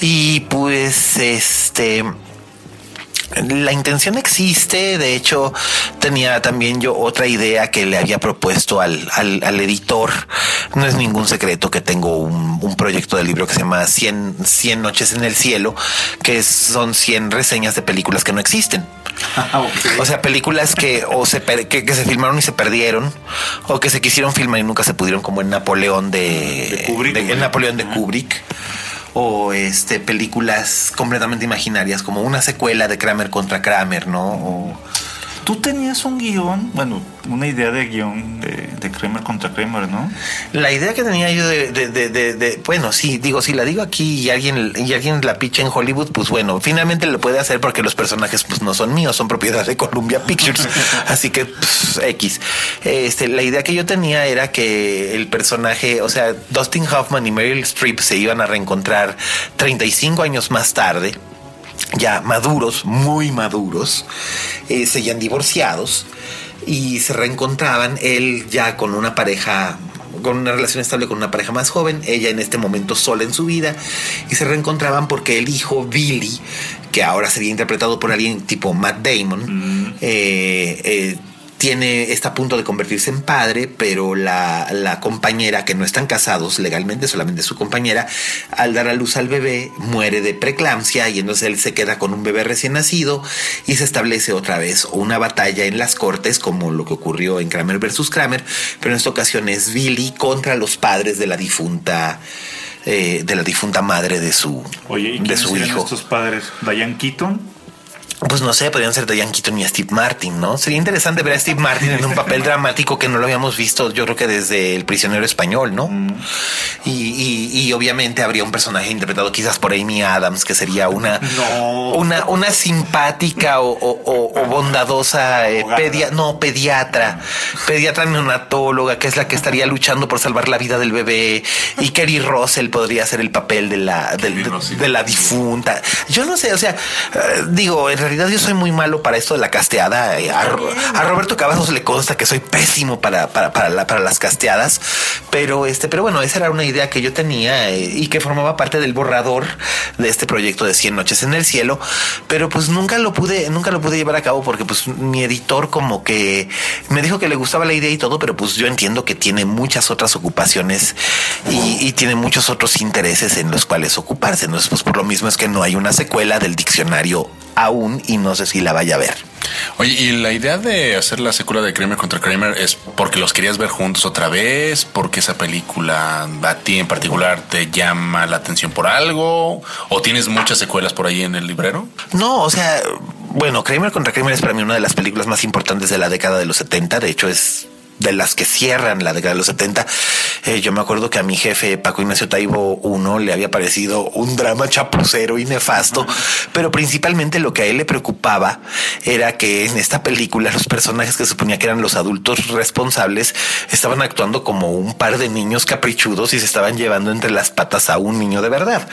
Y pues este la intención existe, de hecho tenía también yo otra idea que le había propuesto al, al, al editor. No es ningún secreto que tengo un, un proyecto de libro que se llama 100, 100 noches en el cielo, que son 100 reseñas de películas que no existen. O sea, películas que o se que, que se filmaron y se perdieron, o que se quisieron filmar y nunca se pudieron, como en Napoleón de, De Kubrick. de- en Napoleón de Kubrick. O este películas completamente imaginarias, como una secuela de Kramer contra Kramer, ¿no? O- Tú tenías un guion, bueno, una idea de guion de, de Kramer contra Kramer, ¿no? la idea que tenía yo de, de- de- de- de- bueno, sí, digo, si la digo aquí y alguien, y alguien la picha en Hollywood, pues bueno, finalmente lo puede hacer porque los personajes pues no son míos, son propiedad de Columbia Pictures. Así que, pues, X. Este, la idea que yo tenía era que el personaje, o sea, Dustin Hoffman y Meryl Streep se iban a reencontrar 35 años más tarde ya maduros, muy maduros, eh, seguían divorciados y se reencontraban, él ya con una pareja, con una relación estable con una pareja más joven, ella en este momento sola en su vida, y se reencontraban porque el hijo Billy, que ahora sería interpretado por alguien tipo Matt Damon, eh, eh, tiene, está a punto de convertirse en padre, pero la, la, compañera, que no están casados legalmente, solamente su compañera, al dar a luz al bebé, muere de preeclampsia y entonces él se queda con un bebé recién nacido y se establece otra vez una batalla en las cortes, como lo que ocurrió en Kramer versus Kramer, pero en esta ocasión es Billy contra los padres de la difunta. Eh, de la difunta madre de su, Oye, ¿y de su hijo. estos padres? ¿Diane Keaton? Pues no sé, podrían ser Diane Keaton y Steve Martin, ¿no? Sería interesante ver a Steve Martin en un papel dramático que no lo habíamos visto, yo creo que desde El prisionero español, ¿no? Y, y, y, obviamente habría un personaje interpretado quizás por Amy Adams, que sería una, no. una, una simpática o, o, o bondadosa eh, pedia, no, pediatra, pediatra neonatóloga, que es la que estaría luchando por salvar la vida del bebé. Y Kerry Russell podría ser el papel de la, de, de, de la difunta. Yo no sé, o sea, uh, digo, en realidad yo soy muy malo para esto de la casteada. A, a Roberto Cavazos le consta que soy pésimo para, para, para, la, para, las casteadas, pero este, pero bueno, esa era una idea que yo tenía eh, y que formaba parte del borrador de este proyecto de 100 noches en el cielo, pero pues nunca lo pude, nunca lo pude llevar a cabo porque pues mi editor como que me dijo que le gustaba la idea y todo, pero pues yo entiendo que tiene muchas otras ocupaciones y, y tiene muchos otros intereses en los cuales ocuparse. Entonces, pues por lo mismo es que no hay una secuela del diccionario aún y no sé si la vaya a ver. Oye, y la idea de hacer la secuela de Kramer contra Kramer es porque los querías ver juntos otra vez, porque esa película a ti en particular te llama la atención por algo, o tienes muchas secuelas por ahí en el librero? No, o sea, bueno, Kramer contra Kramer es para mí una de las películas más importantes de la década de los 70, de hecho es de las que cierran la década de los 70. Eh, yo me acuerdo que a mi jefe Paco Ignacio Taibo I le había parecido un drama chapucero y nefasto, pero principalmente lo que a él le preocupaba era que en esta película los personajes que suponía que eran los adultos responsables estaban actuando como un par de niños caprichudos y se estaban llevando entre las patas a un niño de verdad.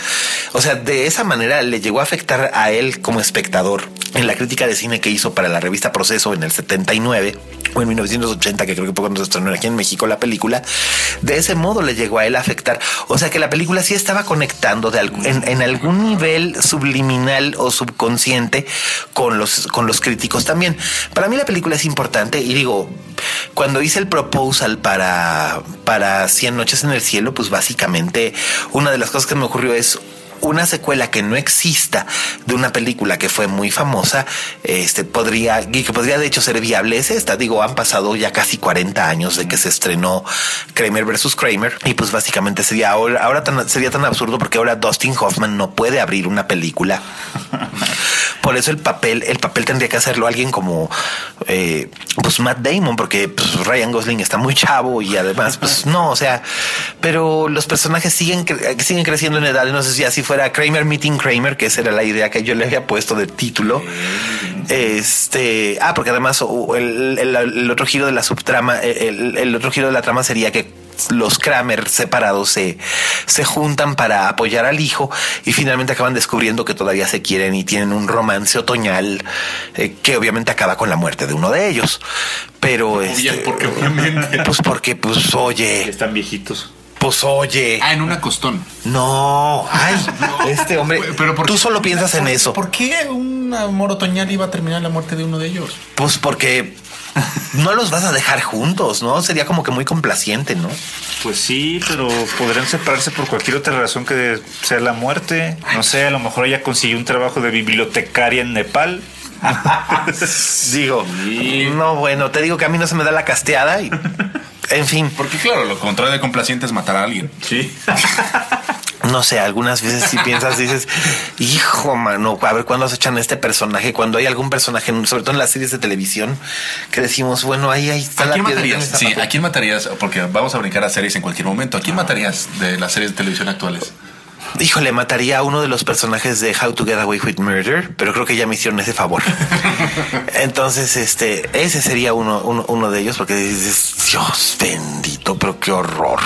O sea, de esa manera le llegó a afectar a él como espectador en la crítica de cine que hizo para la revista Proceso en el 79 o en 1980, que creo que cuando se estrenó aquí en México la película, de ese modo le llegó a él a afectar. O sea que la película sí estaba conectando en, algún nivel subliminal o subconsciente con los, con los críticos también. Para mí la película es importante y digo, cuando hice el proposal para, para 100 noches en el cielo, pues básicamente una de las cosas que me ocurrió es una secuela que no exista de una película que fue muy famosa, este podría, y que podría de hecho ser viable, es esta. Digo, han pasado ya casi 40 años de que se estrenó Kramer versus Kramer, y pues básicamente sería ahora, sería tan absurdo porque ahora Dustin Hoffman no puede abrir una película. Por eso el papel, el papel tendría que hacerlo alguien como eh, pues Matt Damon, porque pues, Ryan Gosling está muy chavo y además, pues no, o sea, pero los personajes siguen, siguen creciendo en edad. No sé si así fuera Kramer Meeting Kramer, que esa era la idea que yo le había puesto de título. Este, ah, porque además el, el, el otro giro de la subtrama, el, el otro giro de la trama sería que los Kramer separados se, se juntan para apoyar al hijo y finalmente acaban descubriendo que todavía se quieren y tienen un romance otoñal eh, que obviamente acaba con la muerte de uno de ellos. Pero Oye, este, porque obviamente. Pues porque, pues, oye. Están viejitos. Pues oye. Ah, en una costón. No, ay, no. este hombre. Pero tú solo piensas en eso. ¿Por qué un amor otoñal iba a terminar la muerte de uno de ellos? Pues porque no los vas a dejar juntos, ¿no? Sería como que muy complaciente, ¿no? Pues sí, pero podrían separarse por cualquier otra razón que sea la muerte. No sé, a lo mejor ella consiguió un trabajo de bibliotecaria en Nepal. digo, sí. no, bueno, te digo que a mí no se me da la casteada y, en fin. Porque claro, lo contrario de complaciente es matar a alguien. Sí. no sé, algunas veces si piensas, dices, hijo, mano, a ver cuándo se echan este personaje, cuando hay algún personaje, sobre todo en las series de televisión, que decimos, bueno, ahí, ahí está ¿A quién la matarías? Sí, ¿a quién matarías? Porque vamos a brincar a series en cualquier momento. ¿A quién matarías de las series de televisión actuales? Híjole, mataría a uno de los personajes de How to Get Away with Murder, pero creo que ya me hicieron ese favor. Entonces, este, ese sería uno, uno, uno de ellos, porque dices, Dios bendito, pero qué horror.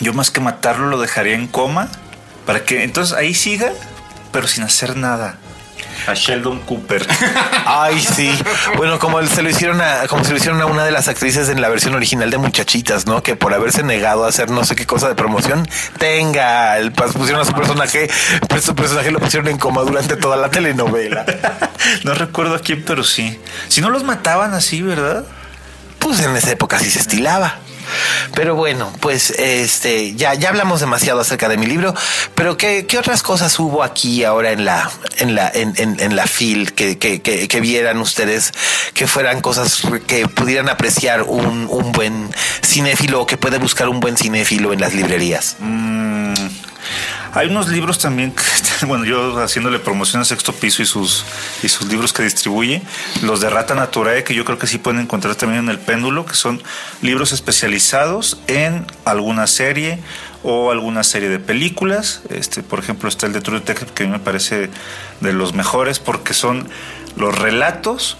Yo más que matarlo lo dejaría en coma para que entonces ahí siga, pero sin hacer nada. A Sheldon Cooper. Ay, sí. Bueno, como se lo hicieron a, como se lo hicieron a una de las actrices en la versión original de Muchachitas, ¿no? Que por haberse negado a hacer no sé qué cosa de promoción, tenga, el, pusieron a su personaje, pues su personaje lo pusieron en coma durante toda la telenovela. no recuerdo a quién, pero sí. Si no los mataban así, ¿verdad? pues en esa época sí se estilaba. Pero bueno, pues este ya, ya hablamos demasiado acerca de mi libro, pero ¿qué, qué otras cosas hubo aquí ahora en la, en la, en, en, en la FIL que, que, que, vieran ustedes que fueran cosas que pudieran apreciar un, un buen cinéfilo o que puede buscar un buen cinéfilo en las librerías? Mm, hay unos libros también, que, bueno, yo haciéndole promoción a Sexto Piso y sus, y sus libros que distribuye, los de Rata Naturae, que yo creo que sí pueden encontrar también en el péndulo, que son libros especializados en alguna serie o alguna serie de películas. Este, por ejemplo, está el de True Detective, que a mí me parece de los mejores porque son los relatos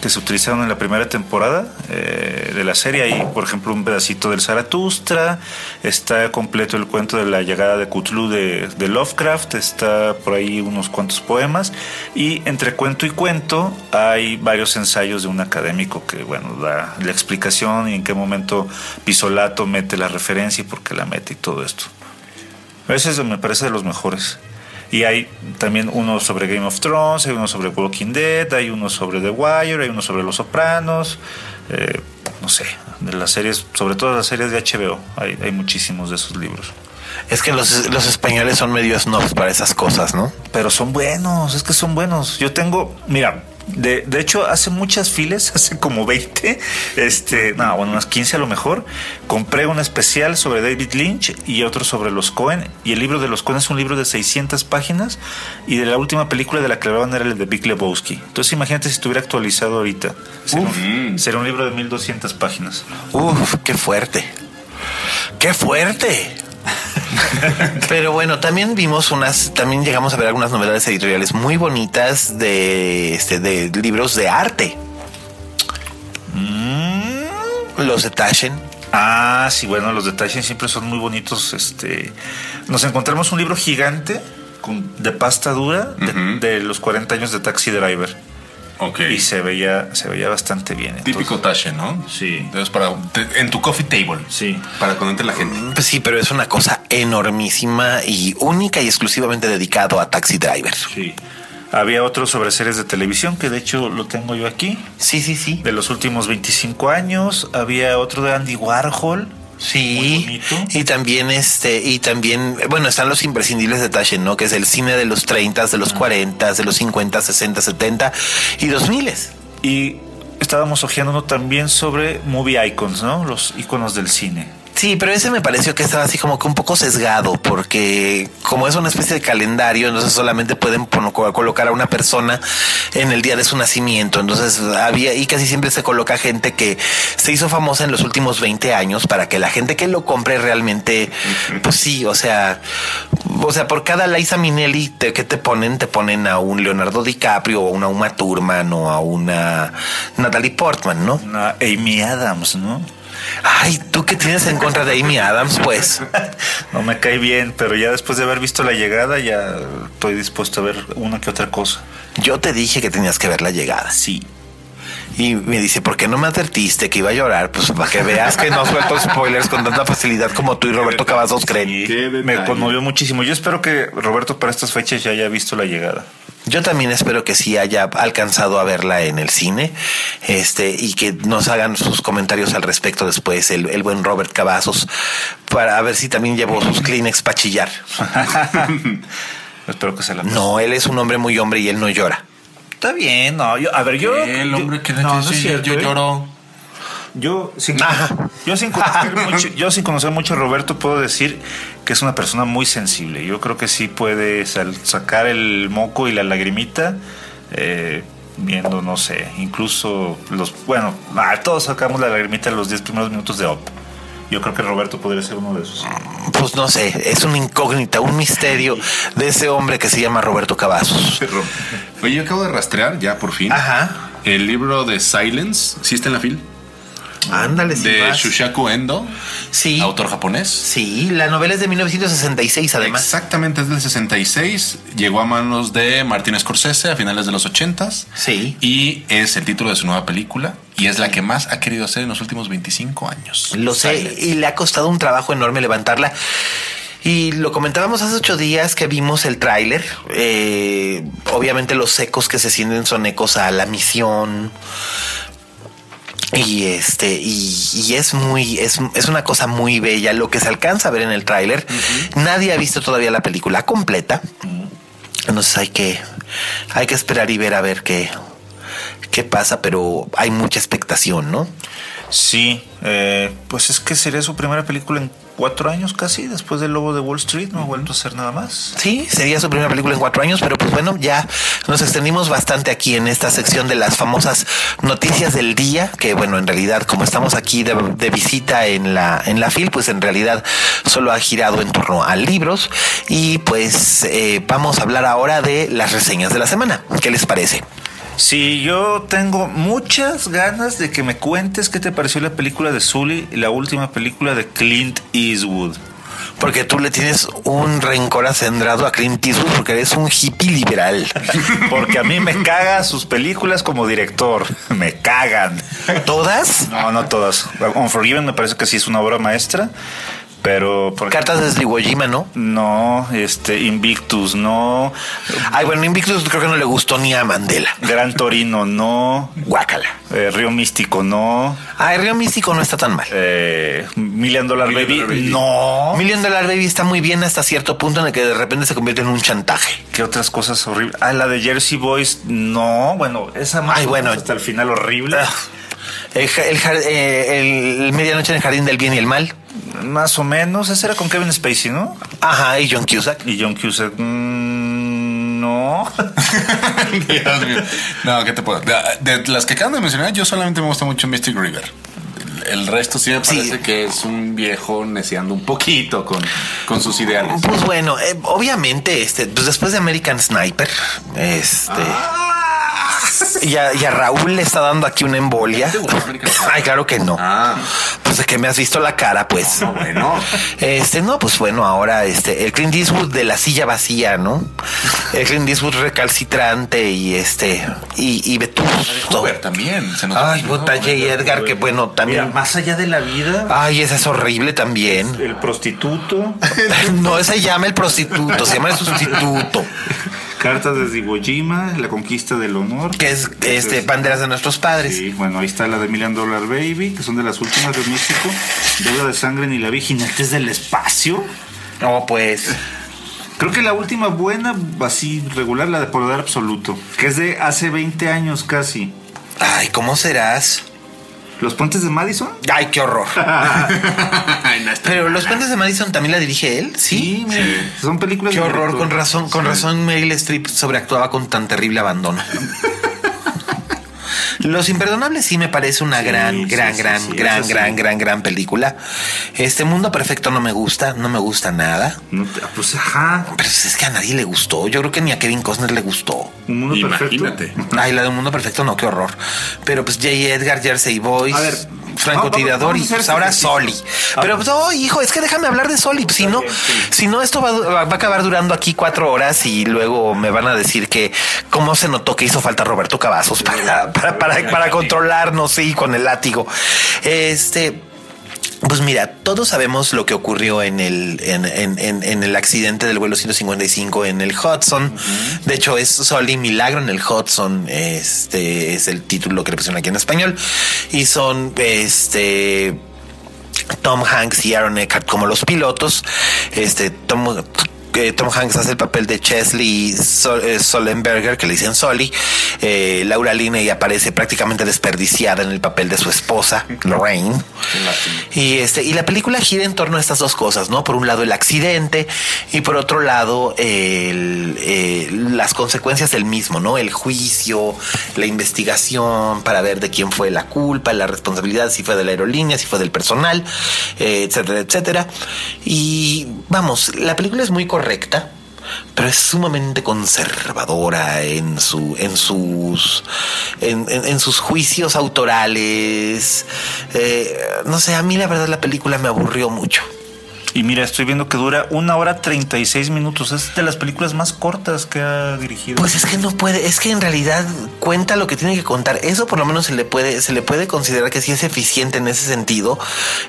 que se utilizaron en la primera temporada eh, de la serie. Hay, por ejemplo, un pedacito del Zaratustra, está completo el cuento de la llegada de Cthulhu de, de Lovecraft, está por ahí unos cuantos poemas, y entre cuento y cuento hay varios ensayos de un académico que, bueno, da la explicación y en qué momento Pisolato mete la referencia y por qué la mete y todo esto. Ese me parece de los mejores. Y hay también uno sobre Game of Thrones, hay uno sobre Walking Dead, hay uno sobre The Wire, hay uno sobre Los Sopranos, eh, no sé, de las series, sobre todo las series de HBO, hay, hay muchísimos de esos libros. Es que los, los españoles son medio snobs para esas cosas, ¿no? Pero son buenos, es que son buenos. Yo tengo, mira, de, de, hecho, hace muchas files, hace como 20, este, no, bueno, unas 15 a lo mejor, compré un especial sobre David Lynch y otro sobre los Cohen. Y el libro de los Cohen es un libro de 600 páginas y de la última película de la que hablaban era el de Big Lebowski. Entonces, imagínate si estuviera actualizado ahorita. Sería, un, sería un libro de 1200 páginas. Uf, qué fuerte. ¡Qué fuerte! Pero bueno, también vimos unas, también llegamos a ver algunas novedades editoriales muy bonitas de, este, de libros de arte. Mm. Los de Taschen. Ah, sí, bueno, los de Taschen siempre son muy bonitos. Este, nos encontramos un libro gigante de pasta dura uh -huh. de los 40 años de Taxi Driver. Okay. Y se veía, se veía bastante bien. Típico Tashe, ¿no? Sí. Entonces, para, te, en tu coffee table. Sí. Para cuando entre la gente. Pues sí, pero es una cosa enormísima y única y exclusivamente dedicado a Taxi Driver. Sí. Había otro sobre series de televisión, que de hecho lo tengo yo aquí. Sí, sí, sí. De los últimos 25 años. Había otro de Andy Warhol. Sí, y también este, y también, bueno, están los imprescindibles de Taschen, ¿no? Que es el cine de los 30, de los 40, de los 50, 60, 70 y 2000. Y estábamos hojeando también sobre movie icons, ¿no? Los iconos del cine. Sí, pero ese me pareció que estaba así como que un poco sesgado, porque como es una especie de calendario, entonces solamente pueden colocar a una persona en el día de su nacimiento. Entonces había, y casi siempre se coloca gente que se hizo famosa en los últimos 20 años para que la gente que lo compre realmente, pues sí, o sea, o sea, por cada Liza Minnelli te, que te ponen, te ponen a un Leonardo DiCaprio o a una Uma Thurman o a una Natalie Portman, ¿no? Una Amy Adams, ¿no? Ay, ¿tú qué tienes en contra de Amy Adams, pues? no me cae bien, pero ya después de haber visto la llegada, ya estoy dispuesto a ver una que otra cosa. Yo te dije que tenías que ver la llegada. Sí. Y me dice, ¿por qué no me advertiste que iba a llorar? Pues para que veas que no suelto spoilers con tanta facilidad como tú y Roberto Cavazos creen. Sí, me conmovió muchísimo. Yo espero que Roberto para estas fechas ya haya visto la llegada. Yo también espero que sí haya alcanzado a verla en el cine, este, y que nos hagan sus comentarios al respecto después el, el buen Robert Cavazos, para ver si también llevó sus Kleenex para chillar. espero que se la pase. No, él es un hombre muy hombre y él no llora. Está bien, no, yo, a ver, yo. El hombre que no, no es cierto, yo ¿eh? lloro. Yo sin, yo, sin conocer mucho, yo sin conocer mucho a Roberto puedo decir que es una persona muy sensible. Yo creo que sí puede sal, sacar el moco y la lagrimita eh, viendo, no sé, incluso los... Bueno, ah, todos sacamos la lagrimita en los 10 primeros minutos de OP. Yo creo que Roberto podría ser uno de esos. Pues no sé, es una incógnita, un misterio de ese hombre que se llama Roberto Cavazos. Oye, yo acabo de rastrear ya por fin. Ajá. El libro de Silence, ¿sí está en la fil? Ándale, sí. De vas. Shushaku Endo. Sí. Autor japonés. Sí, la novela es de 1966, además. Exactamente, es del 66. Llegó a manos de Martin Scorsese a finales de los 80 Sí. Y es el título de su nueva película. Y es la que más ha querido hacer en los últimos 25 años. Lo sé, y le ha costado un trabajo enorme levantarla. Y lo comentábamos hace ocho días que vimos el tráiler. Eh, obviamente los ecos que se sienten son ecos a la misión. Y este, y, y es muy, es, es, una cosa muy bella. Lo que se alcanza a ver en el tráiler. Nadie ha visto todavía la película completa. Entonces hay que, hay que esperar y ver a ver qué, qué pasa, pero hay mucha expectación, ¿no? Sí, eh, pues es que sería su primera película en cuatro años casi, después del Lobo de Wall Street, no ha vuelto a hacer nada más. Sí, sería su primera película en cuatro años, pero pues bueno, ya nos extendimos bastante aquí en esta sección de las famosas noticias del día, que bueno, en realidad como estamos aquí de, de visita en la, en la FIL, pues en realidad solo ha girado en torno a libros y pues eh, vamos a hablar ahora de las reseñas de la semana. ¿Qué les parece? Sí, yo tengo muchas ganas de que me cuentes qué te pareció la película de Sully y la última película de Clint Eastwood. Porque tú le tienes un rencor acendrado a Clint Eastwood porque eres un hippie liberal. porque a mí me caga sus películas como director. Me cagan. ¿Todas? No, no todas. Unforgiven me parece que sí es una obra maestra. Pero. Por Cartas de Iwo Jima, ¿no? No, este, Invictus, no. Ay, bueno, Invictus creo que no le gustó ni a Mandela. Gran Torino, no. Guácala. Eh, Río Místico, no. Ay, Río Místico no está tan mal. Eh, Million Dollar Million Baby, Dollar Baby. no. Million Dollar Baby está muy bien hasta cierto punto en el que de repente se convierte en un chantaje. ¿Qué otras cosas horribles? Ah, la de Jersey Boys, no. Bueno, esa más Ay, bueno. hasta el final horrible. Ah. El, ja- el eh, el Medianoche en el Jardín del Bien y el Mal. Más o menos. Esa era con Kevin Spacey, ¿no? Ajá, y John Cusack. Y John Cusack, mm, no. Dios mío. No, ¿qué te puedo? De, de las que acaban de mencionar, yo solamente me gusta mucho Mystic River. El, el resto sí me Sí. parece que es un viejo neceando un poquito con, con sus ideales. Pues bueno, eh, obviamente, este, pues después de American Sniper, este. Y a, y a Raúl le está dando aquí una embolia. ¿Te gustó American Sniper? Ay, claro que no. Ah. Pues de que me has visto la cara, pues. No, bueno. Este, no, pues bueno, ahora este, el Clint Eastwood de la silla vacía, ¿no? El Clint Eastwood recalcitrante y este, y, y vetusto. También. Se nos Ay, puta J. Edgar, que bueno, Mira, también. más allá de la vida, Ay, esa es horrible también. el prostituto, No se llama el prostituto, se llama el sustituto. cartas de Iwo Jima, la conquista del honor. Que es este banderas de nuestros padres. Sí, bueno, ahí está la de Million Dollar Baby, que son de las últimas de Místico. Deuda de sangre ni la vi, jinetes del espacio. No, pues. Creo que la última buena, así regular, la de Poder Absoluto, que es de hace 20 años casi. Ay, ¿cómo serás? Los puentes de Madison. Ay, qué horror. Ay, no, está Pero los puentes de Madison también la dirige él, ¿sí? mira, son películas Qué de horror, director. con razón, con Sí. razón Meryl Streep sobreactuaba con tan terrible abandono. Los Imperdonables sí me parece una Sí, gran, sí, gran, sí, gran, sí, gran, gran, gran, gran película. Este Mundo Perfecto no me gusta, no me gusta nada. No te- pues ajá. Pero es que a nadie le gustó. Yo creo que ni a Kevin Costner le gustó. Un mundo Imagínate. perfecto. Ay, la de un mundo perfecto, no, qué horror. Pero pues J. Edgar, Jersey Boys, A ver, francotirador y pues ahora. Soli. Pero pues, oh, hijo, es que déjame hablar de Soli. Pues, si no, si no, esto va, va a acabar durando aquí cuatro horas y luego me van a decir que cómo se notó que hizo falta Roberto Cavazos para, para, para, para controlarnos, sí, con el látigo. Este. Pues mira, todos sabemos lo que ocurrió en el, en, en- en- en el accidente del vuelo 155 en el Hudson. De hecho, es Soli Milagro en el Hudson. Este es el título que le pusieron aquí en español. Y son este Tom Hanks y Aaron Eckhart como los pilotos. Este Tom, eh, Tom Hanks hace el papel de Chesley Sol- eh, Solenberger, que le dicen Soli. Eh, Laura Linney aparece prácticamente desperdiciada en el papel de su esposa, Lorraine. Y este, y la película gira en torno a estas dos cosas, ¿no? Por un lado el accidente y por otro lado el, eh, las consecuencias del mismo, ¿no? El juicio, la investigación para ver de quién fue la culpa, la responsabilidad, si fue de la aerolínea, si fue del personal, etcétera, etcétera. Y vamos, la película es muy correcta. Pero es sumamente conservadora en su, en sus, en sus juicios autorales. Eh, no sé, a mí la verdad la película me aburrió mucho. Y mira, estoy viendo que dura una hora 36 minutos. Es de las películas más cortas que ha dirigido. Pues es que no puede, es que en realidad cuenta lo que tiene que contar. Eso por lo menos se le puede, se le puede considerar que sí es eficiente en ese sentido.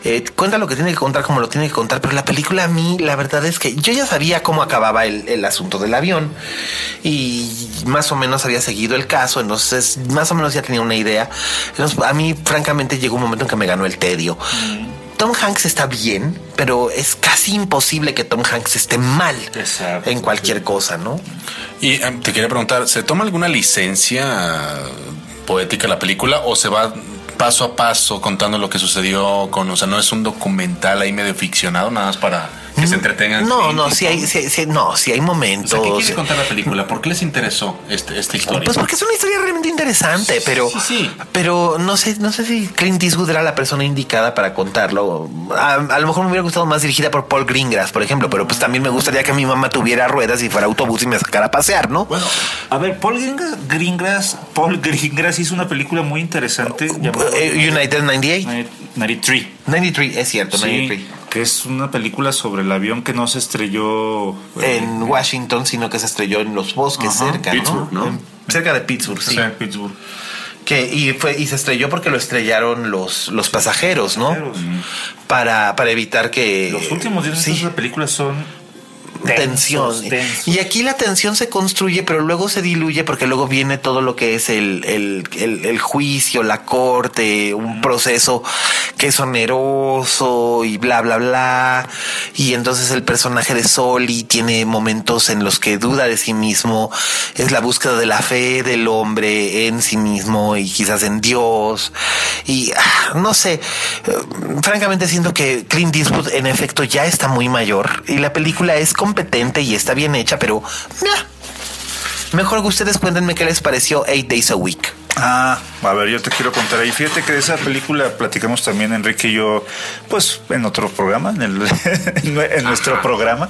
Eh, cuenta lo que tiene que contar como lo tiene que contar, pero la película a mí, la verdad es que yo ya sabía cómo acababa el, el asunto del avión y más o menos había seguido el caso, entonces más o menos ya tenía una idea. Entonces, a mí, francamente, llegó un momento en que me ganó el tedio. Tom Hanks está bien, pero es casi imposible que Tom Hanks esté mal Exacto, en cualquier cosa, ¿no? Y eh, te quería preguntar, ¿se toma alguna licencia poética la película o se va paso a paso contando lo que sucedió con, o sea, no es un documental ahí medio ficcionado, nada más para que se entretengan? No, Sí, no, sí hay, sí, sí- no, sí hay O momentos. sea, ¿qué quiere contar la película? ¿Por qué les interesó este, esta historia? Pues porque es una historia realmente interesante, pero, sí, sí. pero no sé, no sé si Clint Eastwood era la persona indicada para contarlo. A, a lo mejor me hubiera gustado más dirigida por Paul Greengrass, por ejemplo, pero pues también me gustaría que mi mamá tuviera ruedas y fuera autobús y me sacara a pasear, ¿no? Bueno, a ver, Paul Greengrass, Greengrass- Paul Greengrass hizo una película muy interesante llamada Eh, United 98, 93. 93, es cierto, Sí, 93. Que es una película sobre el avión que no se estrelló eh, En Washington, sino que se estrelló en los bosques Ajá, cerca, Pittsburgh, ¿no? Cerca de Pittsburgh, sí. en Pittsburgh. Que, y fue y se estrelló porque lo estrellaron los, los pasajeros, ¿no? Pasajeros. Para, para evitar que. Los últimos 10 Sí. de la película son tensión. Y aquí la tensión se construye, pero luego se diluye porque luego viene todo lo que es el, el, el- el juicio, la corte, un proceso que es oneroso y bla, bla, bla. Y entonces el personaje de Soli tiene momentos en los que duda de sí mismo. Es la búsqueda de la fe del hombre en sí mismo y quizás en Dios. Y ah, no sé, eh, francamente siento que Clint Eastwood en efecto ya está muy mayor y la película es competente y está bien hecha, pero meh. mejor que ustedes cuéntenme qué les pareció Eight Days a Week. Ah, a ver, yo te quiero contar ahí. Fíjate que de esa película platicamos también Enrique y yo, pues en otro programa, en, el- en nuestro programa.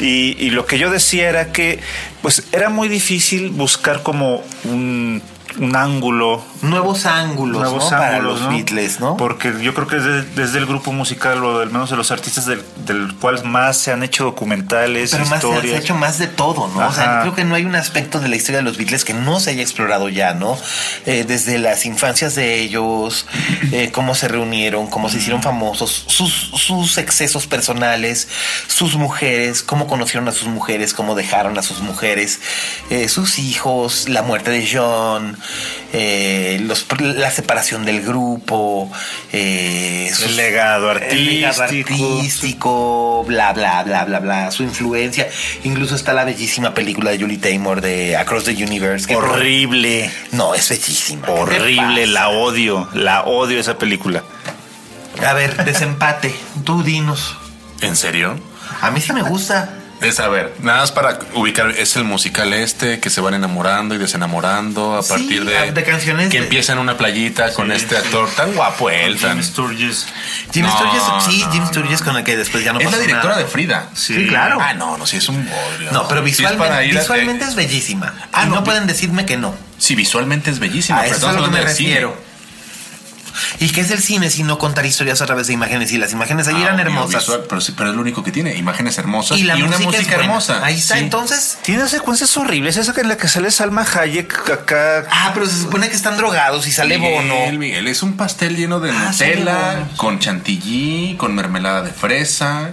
Y, y lo que yo decía era que, pues era muy difícil buscar como un, un ángulo Nuevos ángulos, nuevos ¿no? para ángulos, los ¿no? Beatles, ¿no? Porque yo creo que desde, desde el grupo musical o al menos de los artistas del, del cual más se han hecho documentales, Pero más se historias. ha hecho más de todo, ¿no? O sea, creo que no hay un aspecto de la historia de los Beatles que no se haya explorado ya, ¿no? Eh, desde las infancias de ellos, eh, cómo se reunieron, cómo se hicieron famosos, sus, sus excesos personales, sus mujeres, cómo conocieron a sus mujeres, cómo dejaron a sus mujeres, eh, sus hijos, la muerte de John, eh, los, la separación del grupo, eh, sus- El legado el legado artístico. bla, bla, bla, bla, bla, su influencia. Incluso está la bellísima película de Julie Taymor de Across the Universe. que- Horrible. No, es bellísima. ¿Qué te Horrible, la odio, la odio esa película. A ver, desempate. Tú dinos. ¿En serio? A mí sí me gusta. Es a ver, nada más para ubicar, es el musical este que se van enamorando y desenamorando a Sí, partir de, de canciones que de- empieza en una playita con este actor tan guapo él. Jim Sturgis. Jim No, Sturges, sí, no, Jim Sturges con el que después ya no es la directora nada. de Frida. Sí, claro. Ah, no, no, sí es un bodrio. No, pero Sí es visualmente, visualmente es bellísima. Ah, y no, no, pueden decirme que no. Sí, visualmente es bellísima. A pero eso es a lo que me refiero. ¿Y qué es el cine si no contar historias a través de imágenes? Y las imágenes ahí Ah, eran hermosas. visual, pero, sí, pero es lo único que tiene, imágenes hermosas y, y la una música, hermosa. Ahí está, Sí. entonces. Tiene secuencias horribles. Esa en la que sale Salma Hayek acá. Ah, pero se supone que están drogados y sale Miguel, Bono. Miguel, es un pastel lleno de Ah, Nutella, con chantilly, con mermelada de fresa,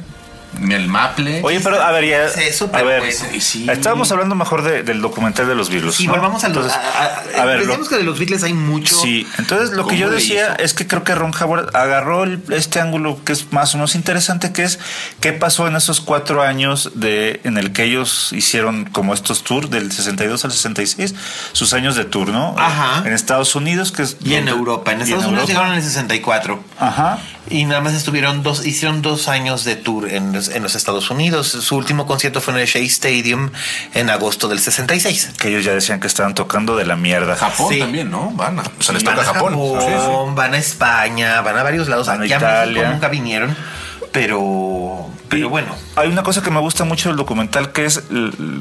miel maple. Oye, pero a ver, ya. A ver, bueno. Sí, sí. estábamos hablando mejor de- del documental de los Beatles. Sí, ¿no? volvamos a los. Entonces, a, a- a ver, lo- que de los Beatles hay mucho. Sí, entonces lo que ¿Cómo yo decía es que creo que Ron Howard agarró el- este ángulo que es más o menos interesante, que es qué pasó en esos cuatro años de en el que ellos hicieron como estos tours del 62 al 66, sus años de tour, ¿no? Ajá. En Estados Unidos, que es Y en Europa. En Estados Unidos Europa. llegaron en el 64. Ajá. Y nada más estuvieron dos, hicieron dos años de tour en los, en los Estados Unidos. Su último concierto fue en el Shea Stadium en agosto del 66. Que ellos ya decían que estaban tocando de la mierda. Japón Sí. también, ¿no? Van a, o sea, les Van toca a Japón. Sí, sí. van a España, van a varios lados. Van a Italia. México nunca vinieron, pero, Pero bueno. Hay una cosa que me gusta mucho del documental que es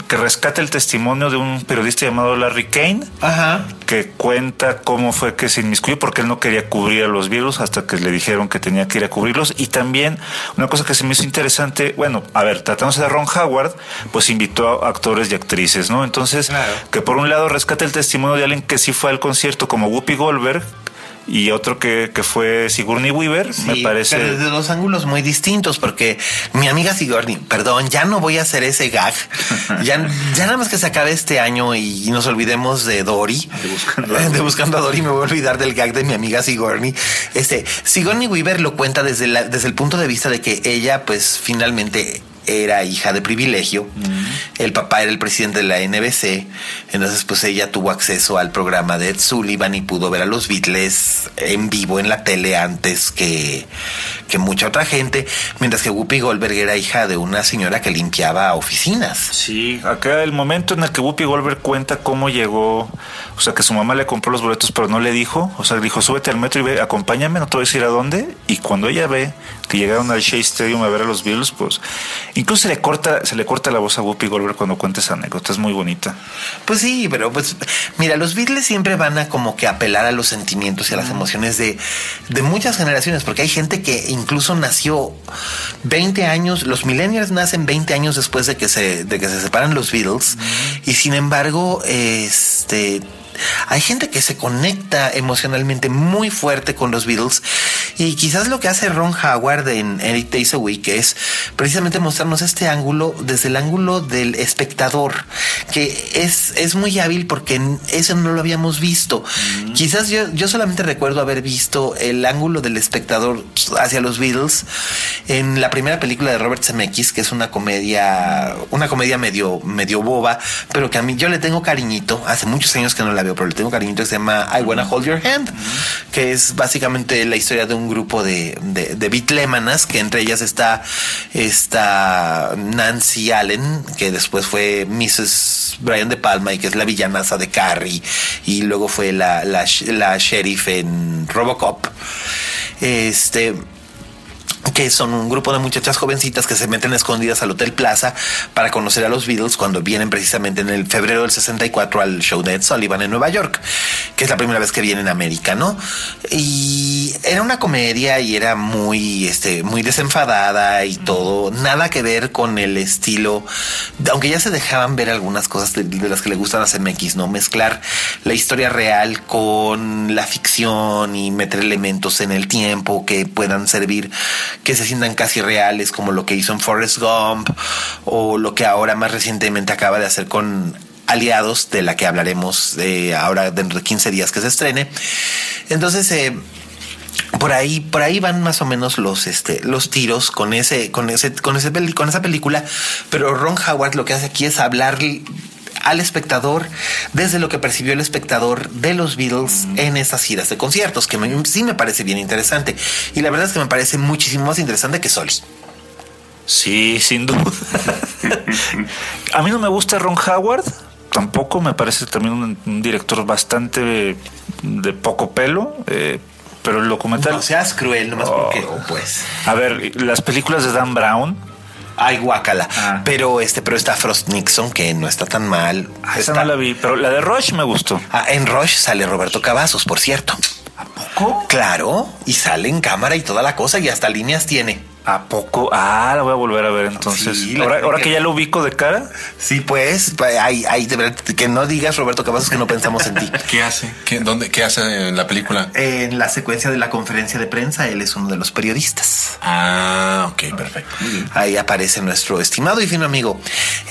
que rescata el testimonio de un periodista llamado Larry Kane, Ajá. que cuenta cómo fue que se inmiscuyó porque él no quería cubrir a los virus hasta que le dijeron que tenía que ir a cubrirlos. Y también una cosa que se me hizo interesante, bueno, a ver, tratándose de Ron Howard, pues invitó a actores y actrices, ¿no? Entonces, que por un lado rescata el testimonio de alguien que sí fue al concierto como Whoopi Goldberg, y otro que, que fue Sigourney Weaver, me parece. Pero desde dos ángulos muy distintos, porque mi amiga Sigourney, perdón, ya no voy a hacer ese gag. ya, ya nada más que se acabe este año y nos olvidemos de Dory. De buscando, a de buscando a Dory, me voy a olvidar del gag de mi amiga Sigourney. Este, Sigourney Weaver lo cuenta desde, la, desde el punto de vista de que ella, pues finalmente era hija de privilegio. El papá era el presidente de la NBC. Entonces, pues ella tuvo acceso al programa de Ed Sullivan y pudo ver a los Beatles en vivo en la tele antes que, que mucha otra gente. Mientras que Whoopi Goldberg era hija de una señora que limpiaba oficinas. Sí, acá el momento en el que Whoopi Goldberg cuenta cómo llegó, o sea, que su mamá le compró los boletos, pero no le dijo. O sea, dijo, súbete al metro y ve, acompáñame, no te voy a decir a dónde. Y cuando ella ve que llegaron al Shea Stadium a ver a los Beatles, pues incluso se le corta, se le corta la voz a Whoopi Goldberg cuando cuenta esa anécdota, es muy bonita. Pues sí, pero pues mira, los Beatles siempre van a como que apelar a los sentimientos y a las emociones de, de muchas generaciones, porque hay gente que incluso nació 20 años, los millennials nacen 20 años después de que se, de que se separan los Beatles, y sin embargo, este hay gente que se conecta emocionalmente muy fuerte con los Beatles y quizás lo que hace Ron Howard en Eight Days a Week es precisamente mostrarnos este ángulo desde el ángulo del espectador, que es, es muy hábil porque eso no lo habíamos visto. Quizás yo, yo solamente recuerdo haber visto el ángulo del espectador hacia los Beatles en la primera película de Robert Zemeckis, que es una comedia, una comedia medio, medio boba, pero que a mí yo le tengo cariñito, hace muchos años que no la veo, pero le tengo cariñito que se llama I Wanna Hold Your Hand, que es básicamente la historia de un grupo de, de, de que entre ellas está, está Nancy Allen, que después fue Mrs. Brian De Palma y que es la villanaza de Carrie, y luego fue la, la, la sheriff en Robocop. Este que son un grupo de muchachas jovencitas que se meten escondidas al Hotel Plaza para conocer a los Beatles cuando vienen precisamente en el febrero del 64 al show de Ed Sullivan en Nueva York, que es la primera vez que vienen a América, ¿no? Y era una comedia y era muy, este, muy desenfadada y todo, nada que ver con el estilo, aunque ya se dejaban ver algunas cosas de, de las que le gustan a CMX, ¿no? Mezclar la historia real con la ficción y meter elementos en el tiempo que puedan servir que se sientan casi reales, como lo que hizo en Forrest Gump o lo que ahora más recientemente acaba de hacer con Aliados, de la que hablaremos de ahora dentro de 15 días que se estrene. Entonces, eh, por ahí, por ahí van más o menos los, este, los tiros con ese, con ese, con ese, con esa película. Pero Ron Howard lo que hace aquí es hablar al espectador desde lo que percibió el espectador de los Beatles en esas giras de conciertos, que me, sí me parece bien interesante. Y la verdad es que me parece muchísimo más interesante que Soli. Sí, sin duda. a mí no me gusta Ron Howard, tampoco me parece también un, un director bastante de poco pelo. Eh, pero el documental. No seas cruel, nomás Oh. porque, pues. A ver, las películas de Dan Brown. Ay, guácala. Ah. Pero este, pero está Frost Nixon, que no está tan mal. Ah, esa no la vi, pero la de Rush me gustó. Ah, en Rush sale Roberto Cavazos, por cierto. ¿A poco? Claro, y sale en cámara y toda la cosa, y hasta líneas tiene. ¿A poco? Ah, la voy a volver a ver entonces. Sí, ahora, que que ya lo ubico de cara. Sí, pues, ay, ay, de verdad, que no digas Roberto Cavazos que no pensamos en ti. ¿Qué hace? ¿Qué, dónde, ¿Qué hace en la película? En la secuencia de la conferencia de prensa, él es uno de los periodistas. Ah, ok, perfecto. Ahí aparece nuestro estimado y fino amigo.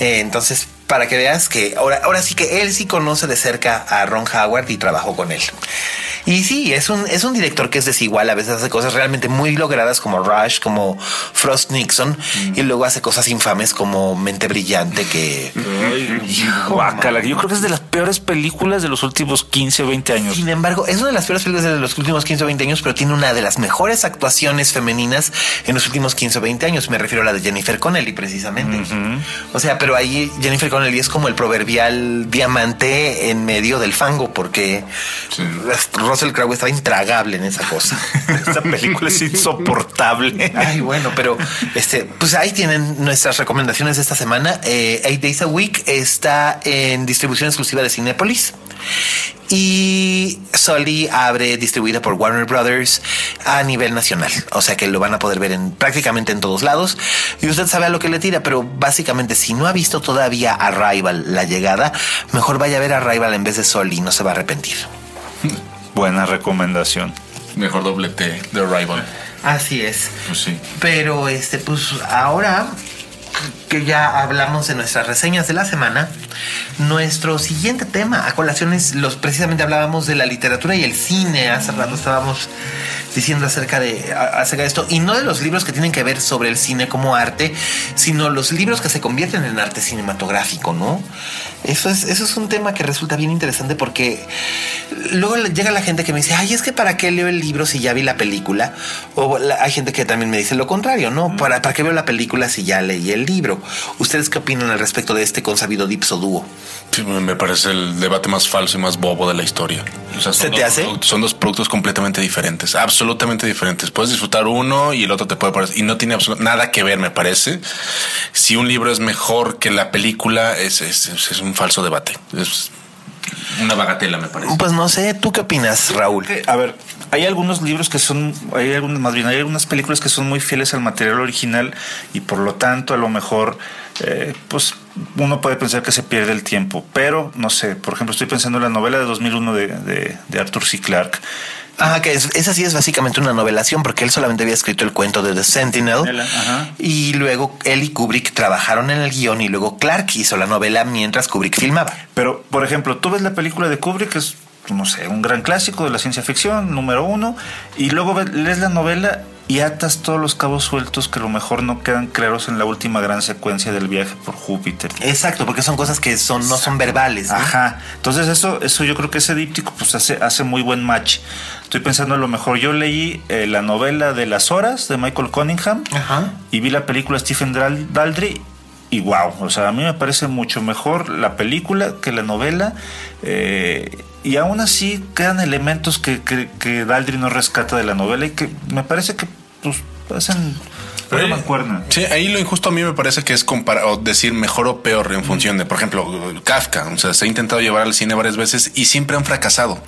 Eh, entonces, para que veas que ahora, ahora sí que él sí conoce de cerca a Ron Howard y trabajó con él. Y sí, es un, es un director que es desigual, a veces hace cosas realmente muy logradas como Rush, como Frost Nixon, y luego hace cosas infames como Mente Brillante, que... Hijo, yo creo que es de las peores películas de los últimos 15 o 20 años. Sin embargo, es una de las peores películas de los últimos 15 o 20 años, pero tiene una de las mejores actuaciones femeninas en los últimos 15 o 20 años. Me refiero a la de Jennifer Connelly, precisamente. O sea, pero ahí Jennifer Connelly es como el proverbial diamante en medio del fango, porque Russell Crowe estaba intragable en esa cosa. Esta película es insoportable. Ay, bueno, pero este, pues ahí tienen nuestras recomendaciones de esta semana. Eh, Eight Days a Week está en distribución exclusiva de Cinepolis. Y Sully abre distribuida por Warner Brothers a nivel nacional. O sea que lo van a poder ver en prácticamente en todos lados. Y usted sabe a lo que le tira, pero básicamente si no ha visto todavía Arrival, la llegada, mejor vaya a ver Arrival en vez de Sully, no se va a arrepentir. Buena recomendación. Mejor doblete de Arrival. Así es. Pues sí. Pero este, pues ahora que ya hablamos de nuestras reseñas de la semana, nuestro siguiente tema a colación es los precisamente hablábamos de la literatura y el cine. Hace rato estábamos diciendo acerca de, acerca de esto, y no de los libros que tienen que ver sobre el cine como arte, sino los libros que se convierten en arte cinematográfico, ¿no? Eso es, eso es un tema que resulta bien interesante porque luego le- llega la gente que me dice, ay, es que para qué leo el libro si ya vi la película. O la- hay gente que también me dice lo contrario, ¿no? ¿Para, ¿Para qué veo la película si ya leí el libro? ¿Ustedes qué opinan al respecto de este consabido dipso dúo? Sí, me parece el debate más falso y más bobo de la historia. O sea, son ¿Se te dos hace? productos- son dos productos completamente diferentes, absolutamente diferentes. Puedes disfrutar uno y el otro te puede parecer, y no tiene nada que ver, me parece. Si un libro es mejor que la película, es, es- es un falso debate. Es una bagatela, me parece. Pues no sé, ¿tú qué opinas, Raúl? A ver, hay algunos libros que son, hay algunas, más bien, hay algunas películas que son muy fieles al material original y por lo tanto a lo mejor, eh, pues uno puede pensar que se pierde el tiempo, pero no sé, por ejemplo, estoy pensando en la novela de 2001 de, de, de Arthur C. Clarke. Ah, que es- esa sí es básicamente una novelación porque él solamente había escrito el cuento de The Sentinel Ajá. y luego él y Kubrick trabajaron en el guion y luego Clark hizo la novela mientras Kubrick filmaba. Pero, por ejemplo, tú ves la película de Kubrick, que es, no sé, un gran clásico de la ciencia ficción, número uno, y luego ves- lees la novela y atas todos los cabos sueltos que a lo mejor no quedan claros en la última gran secuencia del viaje por Júpiter. Exacto, porque son cosas que son no son verbales. ¿no? Ajá. Entonces eso, eso yo creo que ese díptico pues hace, hace muy buen match. Estoy pensando a lo mejor. Yo leí eh, la novela de las horas de Michael Cunningham Ajá. y vi la película Stephen Dal- Daldry y wow, o sea, a mí me parece mucho mejor la película que la novela eh, y aún así quedan elementos que, que, que Daldry no rescata de la novela y que me parece que pues hacen. Sí, ahí lo injusto a mí me parece que es comparar o decir mejor o peor en función de, por ejemplo, Kafka. O sea, se ha intentado llevar al cine varias veces y siempre han fracasado.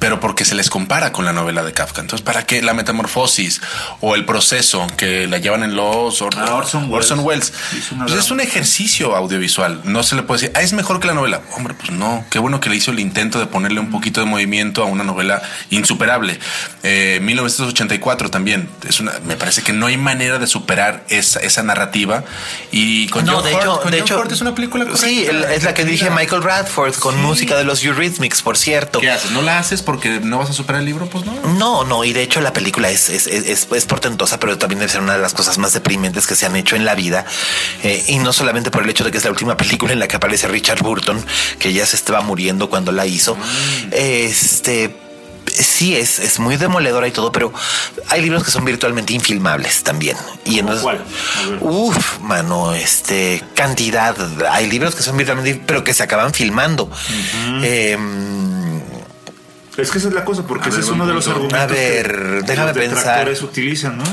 Pero porque se les compara con la novela de Kafka. Entonces, ¿para qué la metamorfosis o el proceso que la llevan en los or- Ah, Orson Welles. Welles? Pues es un ejercicio audiovisual. No se le puede decir, ah, es mejor que la novela. Hombre, pues no. Qué bueno que le hizo el intento de ponerle un poquito de movimiento a una novela insuperable. Eh, 1984 también. Es una, me parece que no hay manera de superar esa, esa narrativa. Y con No, John de hecho, con de John hecho, es una película Sí, correcta. el- es la que dirige Michael Radford con música de los Eurythmics, por cierto. ¿Qué haces? ¿No la haces porque no vas a superar el libro? Pues no. No, no, y de hecho la película es, es, es, es- portentosa, pero también debe ser una de las cosas más deprimentes que se han hecho en la vida. Eh, y no solamente por el hecho de que es la última película en la que aparece Richard Burton, que ya se estaba muriendo cuando la hizo. Este. Sí, es, es muy demoledora y todo, pero hay libros que son virtualmente infilmables también. Y entonces, cuál? Uf, mano, este cantidad. Hay libros que son virtualmente, pero que se acaban filmando. Es que esa es la cosa, porque A ese ver, es uno de los a argumentos ver, que déjame los pensar. detractores utilizan, ¿no?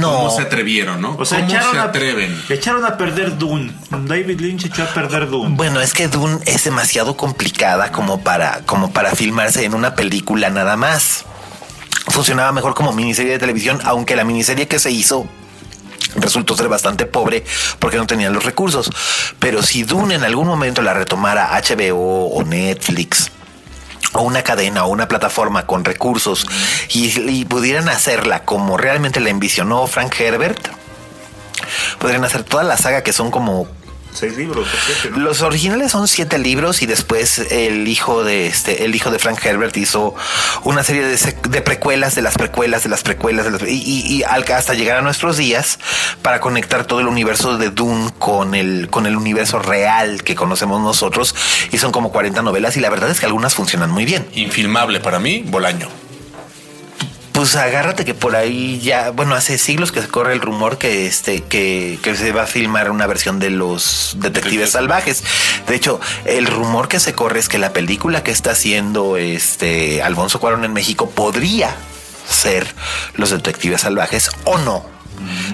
no. ¿Cómo se atrevieron, no? O sea, ¿Cómo echaron se a, atreven? echaron a perder Dune. David Lynch echó a perder Dune. Bueno, es que Dune es demasiado complicada como para, como para filmarse en una película nada más. Funcionaba mejor como miniserie de televisión, aunque la miniserie que se hizo resultó ser bastante pobre porque no tenían los recursos. Pero si Dune en algún momento la retomara HBO o Netflix o una cadena o una plataforma con recursos y, pudieran hacerla como realmente la envisionó Frank Herbert, podrían hacer toda la saga que son como Seis libros, o siete, ¿no? los originales son siete libros y después el hijo de este, el hijo de Frank Herbert hizo una serie de, sec- de precuelas, de las precuelas, de las precuelas, de las- y, y- y al- hasta llegar a nuestros días para conectar todo el universo de Dune con el, con el universo real que conocemos nosotros. Y son como 40 novelas y la verdad es que algunas funcionan muy bien. Infilmable para mí, Bolaño. Pues agárrate que por ahí ya, bueno, hace siglos que se corre el rumor que este, que, que se va a filmar una versión de los detectives salvajes. De hecho, el rumor que se corre es que la película que está haciendo este Alfonso Cuarón en México podría ser los detectives salvajes o no.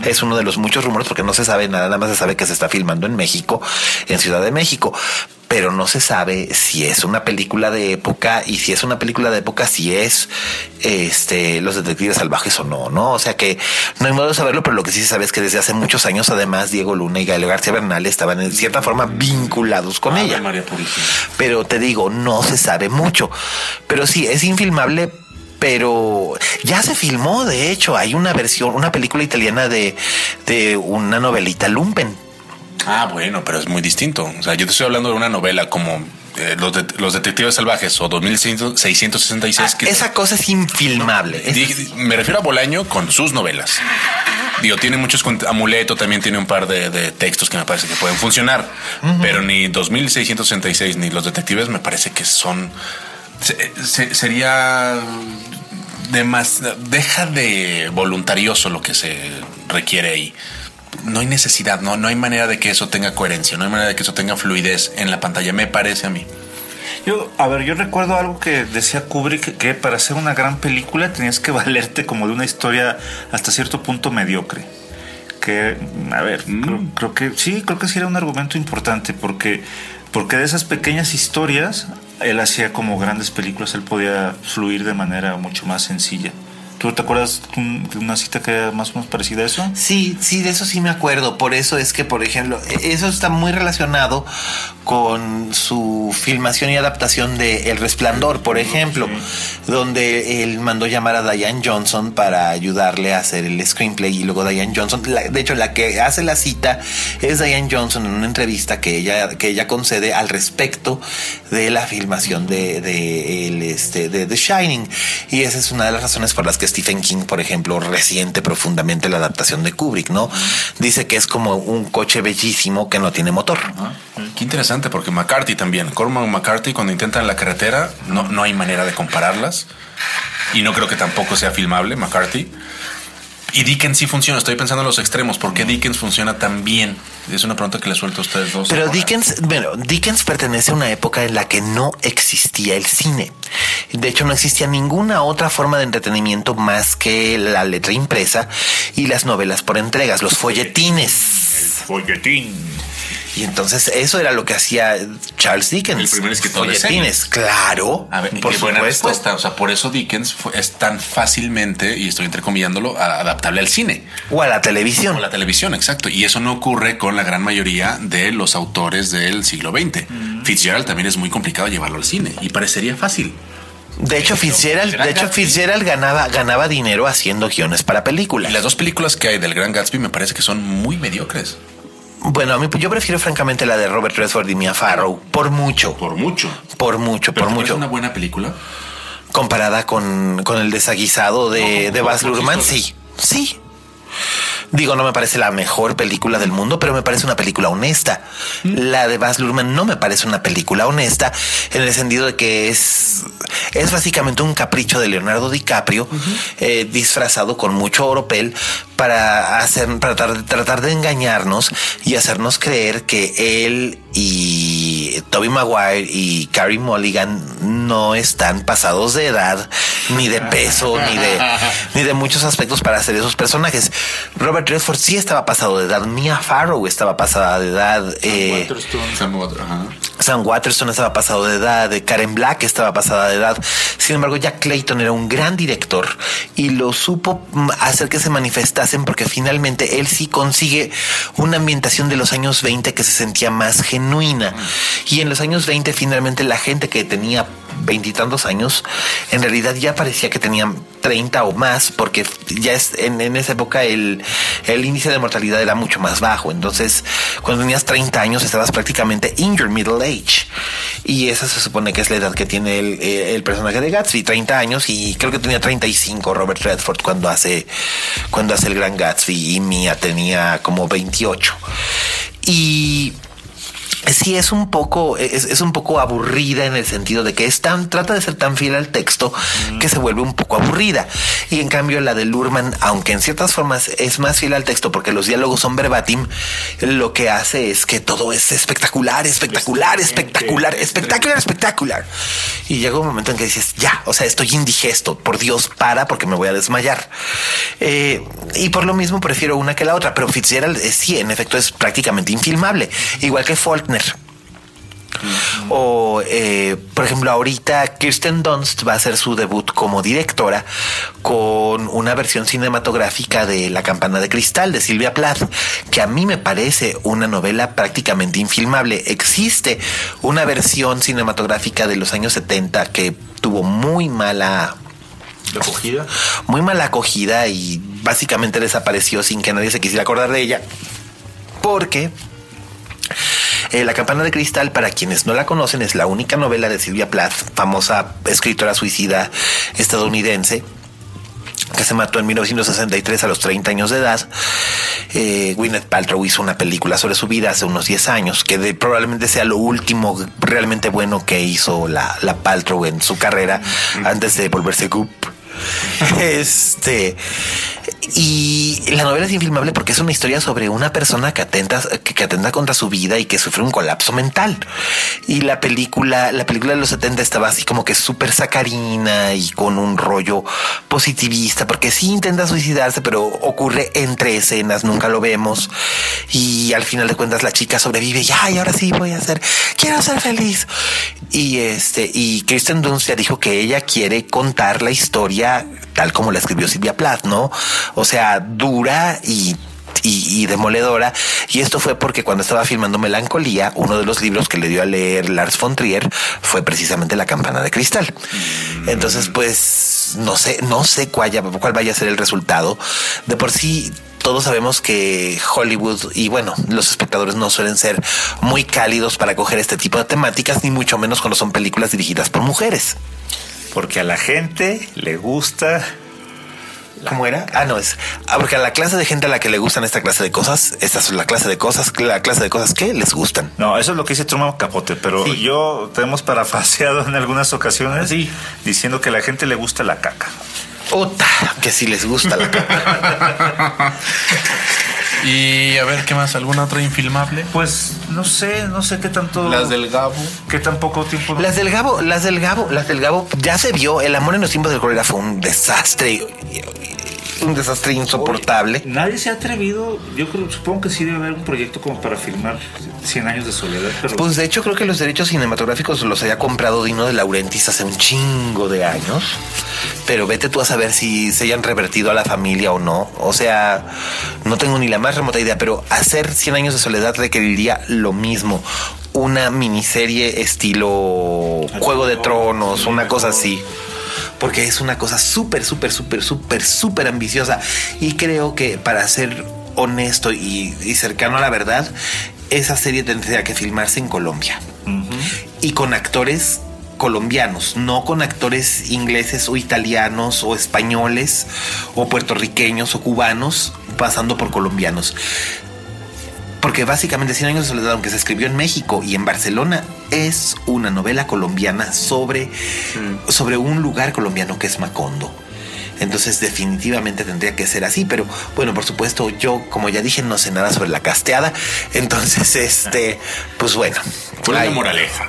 Es uno de los muchos rumores porque no se sabe nada, nada más se sabe que se está filmando en México, en Ciudad de México, pero no se sabe si es una película de época y si es una película de época, si es este los detectives salvajes o no, ¿no? O sea que no hay modo de saberlo, pero lo que sí se sabe es que desde hace muchos años, además, Diego Luna y Gael García Bernal estaban en cierta forma vinculados con ella. María. Pero te digo, no se sabe mucho. Pero sí, es infilmable. Pero ya se filmó, de hecho, hay una versión, una película italiana de, de una novelita Lumpen. Ah, bueno, pero es muy distinto. O sea, yo te estoy hablando de una novela como eh, los, de- los Detectives Salvajes o 2666. que Ah, Esa cosa es infilmable. Es- Me refiero a Bolaño con sus novelas. Digo, tiene muchos Amuleto también tiene un par de, de textos que me parece que pueden funcionar, pero ni 2666 ni los detectives me parece que son. se- se- sería de más. Deja de voluntarioso lo que se requiere ahí. No hay necesidad, no, no hay manera de que eso tenga coherencia, no hay manera de que eso tenga fluidez en la pantalla, me parece a mí. Yo, a ver, yo recuerdo algo que decía Kubrick que para hacer una gran película tenías que valerte como de una historia hasta cierto punto mediocre. Que, a ver, creo, creo que sí, creo que sí era un argumento importante porque, porque de esas pequeñas historias él hacía como grandes películas, él podía fluir de manera mucho más sencilla. ¿Tú te acuerdas de una cita que era más o menos parecida a eso? Sí, sí, de eso sí me acuerdo. Por eso es que, por ejemplo, e- eso está muy relacionado con su filmación y adaptación de El Resplandor, por ejemplo, donde él mandó llamar a Diane Johnson para ayudarle a hacer el screenplay y luego Diane Johnson, la- de hecho, la que hace la cita es Diane Johnson en una entrevista que ella que ella concede al respecto de la filmación de, de el, este de The Shining y esa es una de las razones por las que Stephen King, por ejemplo, resiente profundamente la adaptación de Kubrick, ¿no? Dice que es como un coche bellísimo que no tiene motor. Qué interesante, porque McCarthy también. Cormac McCarthy, cuando intentan la carretera, no, no hay manera de compararlas. Y no creo que tampoco sea filmable, McCarthy. Y Dickens sí funciona. Estoy pensando en los extremos. ¿Por qué Dickens funciona tan bien? Es una pregunta que le suelto a ustedes dos. Pero ahora. Dickens, bueno, Dickens pertenece a una época en la que no existía el cine. De hecho, no existía ninguna otra forma de entretenimiento más que la letra impresa y las novelas por entregas, los folletines. Folletín. Y entonces eso era lo que hacía Charles Dickens. El primer escritor de folletines, claro. A ver, por qué buena supuesto. respuesta. O sea, por eso Dickens fue- es tan fácilmente, y estoy entrecomillándolo, a- adaptable al cine. O a la televisión. O la televisión, exacto. Y eso no ocurre con la gran mayoría de los autores del siglo XX. Fitzgerald también es muy complicado llevarlo al cine y parecería fácil. De hecho, Fitzgerald, de hecho. Fitzgerald ganaba, ganaba dinero haciendo guiones para películas. Y las dos películas que hay del Gran Gatsby me parece que son muy mediocres. Bueno, a mí yo prefiero francamente la de Robert Redford y Mia Farrow por mucho, Por mucho. por mucho, Pero por ¿te parece mucho. una buena película? comparada con, con el desaguisado de, No, de Baz Luhrmann, sí, sí. Digo, no me parece la mejor película del mundo, pero me parece una película honesta. La de Baz Luhrmann no me parece una película honesta en el sentido de que es, es básicamente un capricho de Leonardo DiCaprio eh, disfrazado con mucho oropel para hacer, para tratar, tratar de engañarnos y hacernos creer que él y Toby Maguire y Carrie Mulligan no están pasados de edad, ni de peso, ni de, ni de muchos aspectos para hacer esos personajes. Robert Redford sí estaba pasado de edad, Mia Farrow estaba pasada de edad, eh, Sam Water- ajá. Sam Waterston estaba pasado de edad, eh, Karen Black estaba pasada de edad. Sin embargo, Jack Clayton era un gran director y lo supo mm, hacer que se manifestasen porque finalmente él sí consigue una ambientación de los años 20 que se sentía más genuina. Y en los años 20 finalmente la gente que tenía veintitantos años, en realidad ya parecía que tenían 30 o más, porque ya es, en, en esa época el, el índice de mortalidad era mucho más bajo. Entonces, cuando tenías 30 años, estabas prácticamente in your middle Y esa se supone que es la edad que tiene el, eh, el personaje de Gatsby, 30 años, y creo que tenía 35 Robert Redford cuando hace, cuando hace el gran Gatsby, y Mia tenía como 28. Y sí es un poco, es, es, un poco aburrida en el sentido de que es tan, trata de ser tan fiel al texto que se vuelve un poco aburrida. Y en cambio la de Lurman, aunque en ciertas formas es más fiel al texto porque los diálogos son verbatim, lo que hace es que todo es espectacular, espectacular, espectacular, espectacular, espectacular. Y llega un momento en que dices, ya, o sea, estoy indigesto, por Dios, para porque me voy a desmayar. Eh, y por lo mismo prefiero una que la otra, pero Fitzgerald eh, sí, en efecto es prácticamente infilmable, igual que O, eh, por ejemplo, ahorita Kirsten Dunst va a hacer su debut como directora con una versión cinematográfica de La campana de cristal de Silvia Plath, que a mí me parece una novela prácticamente infilmable. Existe una versión cinematográfica de los años 70 que tuvo muy mala acogida. Muy mala acogida y básicamente desapareció sin que nadie se quisiera acordar de ella. Porque eh, la campana de cristal, para quienes no la conocen, es la única novela de Silvia Plath, famosa escritora suicida estadounidense, que se mató en 1963 a los 30 años de edad. Eh, Gwyneth Paltrow hizo una película sobre su vida hace unos 10 años, que probablemente sea lo último realmente bueno que hizo la, la Paltrow en su carrera antes de volverse Goop. Este y la novela es infilmable porque es una historia sobre una persona que atenta, que, atenta contra su vida y que sufre un colapso mental. Y la película, la película de los 70 estaba así como que súper sacarina y con un rollo positivista, porque sí intenta suicidarse, pero ocurre entre escenas, nunca lo vemos. Y al final de cuentas la chica sobrevive y ay, ahora sí voy a ser, quiero ser feliz. Y este, y Kristen Dunst ya dijo que ella quiere contar la historia tal como la escribió Silvia Plath, ¿no? O sea, dura y y, demoledora. Y esto fue porque cuando estaba filmando Melancolía, uno de los libros que le dio a leer Lars von Trier fue precisamente La campana de cristal. Entonces, pues, no sé, no sé cuál, cuál vaya a ser el resultado. De por sí, todos sabemos que Hollywood y bueno, los espectadores no suelen ser muy cálidos para coger este tipo de temáticas, ni mucho menos cuando son películas dirigidas por mujeres. Porque a la gente le gusta ¿Cómo era? Ah, no, es. Ah, porque a la clase de gente a la que le gustan esta clase de cosas, esta es la clase de cosas, la clase de cosas que les gustan. No, eso es lo que dice Truman Capote, pero yo tenemos parafaseado en algunas ocasiones sí. diciendo que a la gente le gusta la caca. Puta, que si les gusta la caca. y a ver, ¿qué más? ¿Alguna otra infilmable? Pues no sé, no sé qué tanto. Las del Gabo. ¿Qué tan poco tiempo? Las del Gabo, las del Gabo, las del Gabo, ya se vio. El amor en los tiempos del cólera fue un desastre un desastre insoportable. nadie se ha atrevido, yo creo, supongo que sí debe haber un proyecto como para filmar 100 años de soledad. Pero... Pues de hecho creo que los derechos cinematográficos los había comprado Dino de Laurentiis hace un chingo de años, pero vete tú a saber si se hayan revertido a la familia o no. O sea, no tengo ni la más remota idea, pero hacer 100 años de soledad requeriría lo mismo. Una miniserie estilo Juego de Tronos, una cosa así porque es una cosa súper, súper, súper, súper, súper ambiciosa. Y creo que para ser honesto y, cercano a la verdad, esa serie tendría que filmarse en Colombia. Y con actores colombianos, no con actores ingleses o italianos o españoles o puertorriqueños o cubanos pasando por colombianos. Porque básicamente Cien años de soledad, aunque se escribió en México y en Barcelona, es una novela colombiana sobre, mm. sobre un lugar colombiano que es Macondo. Entonces definitivamente tendría que ser así, pero bueno, por supuesto yo, como ya dije, no sé nada sobre la casteada. Entonces, este, pues bueno. Fue la moraleja.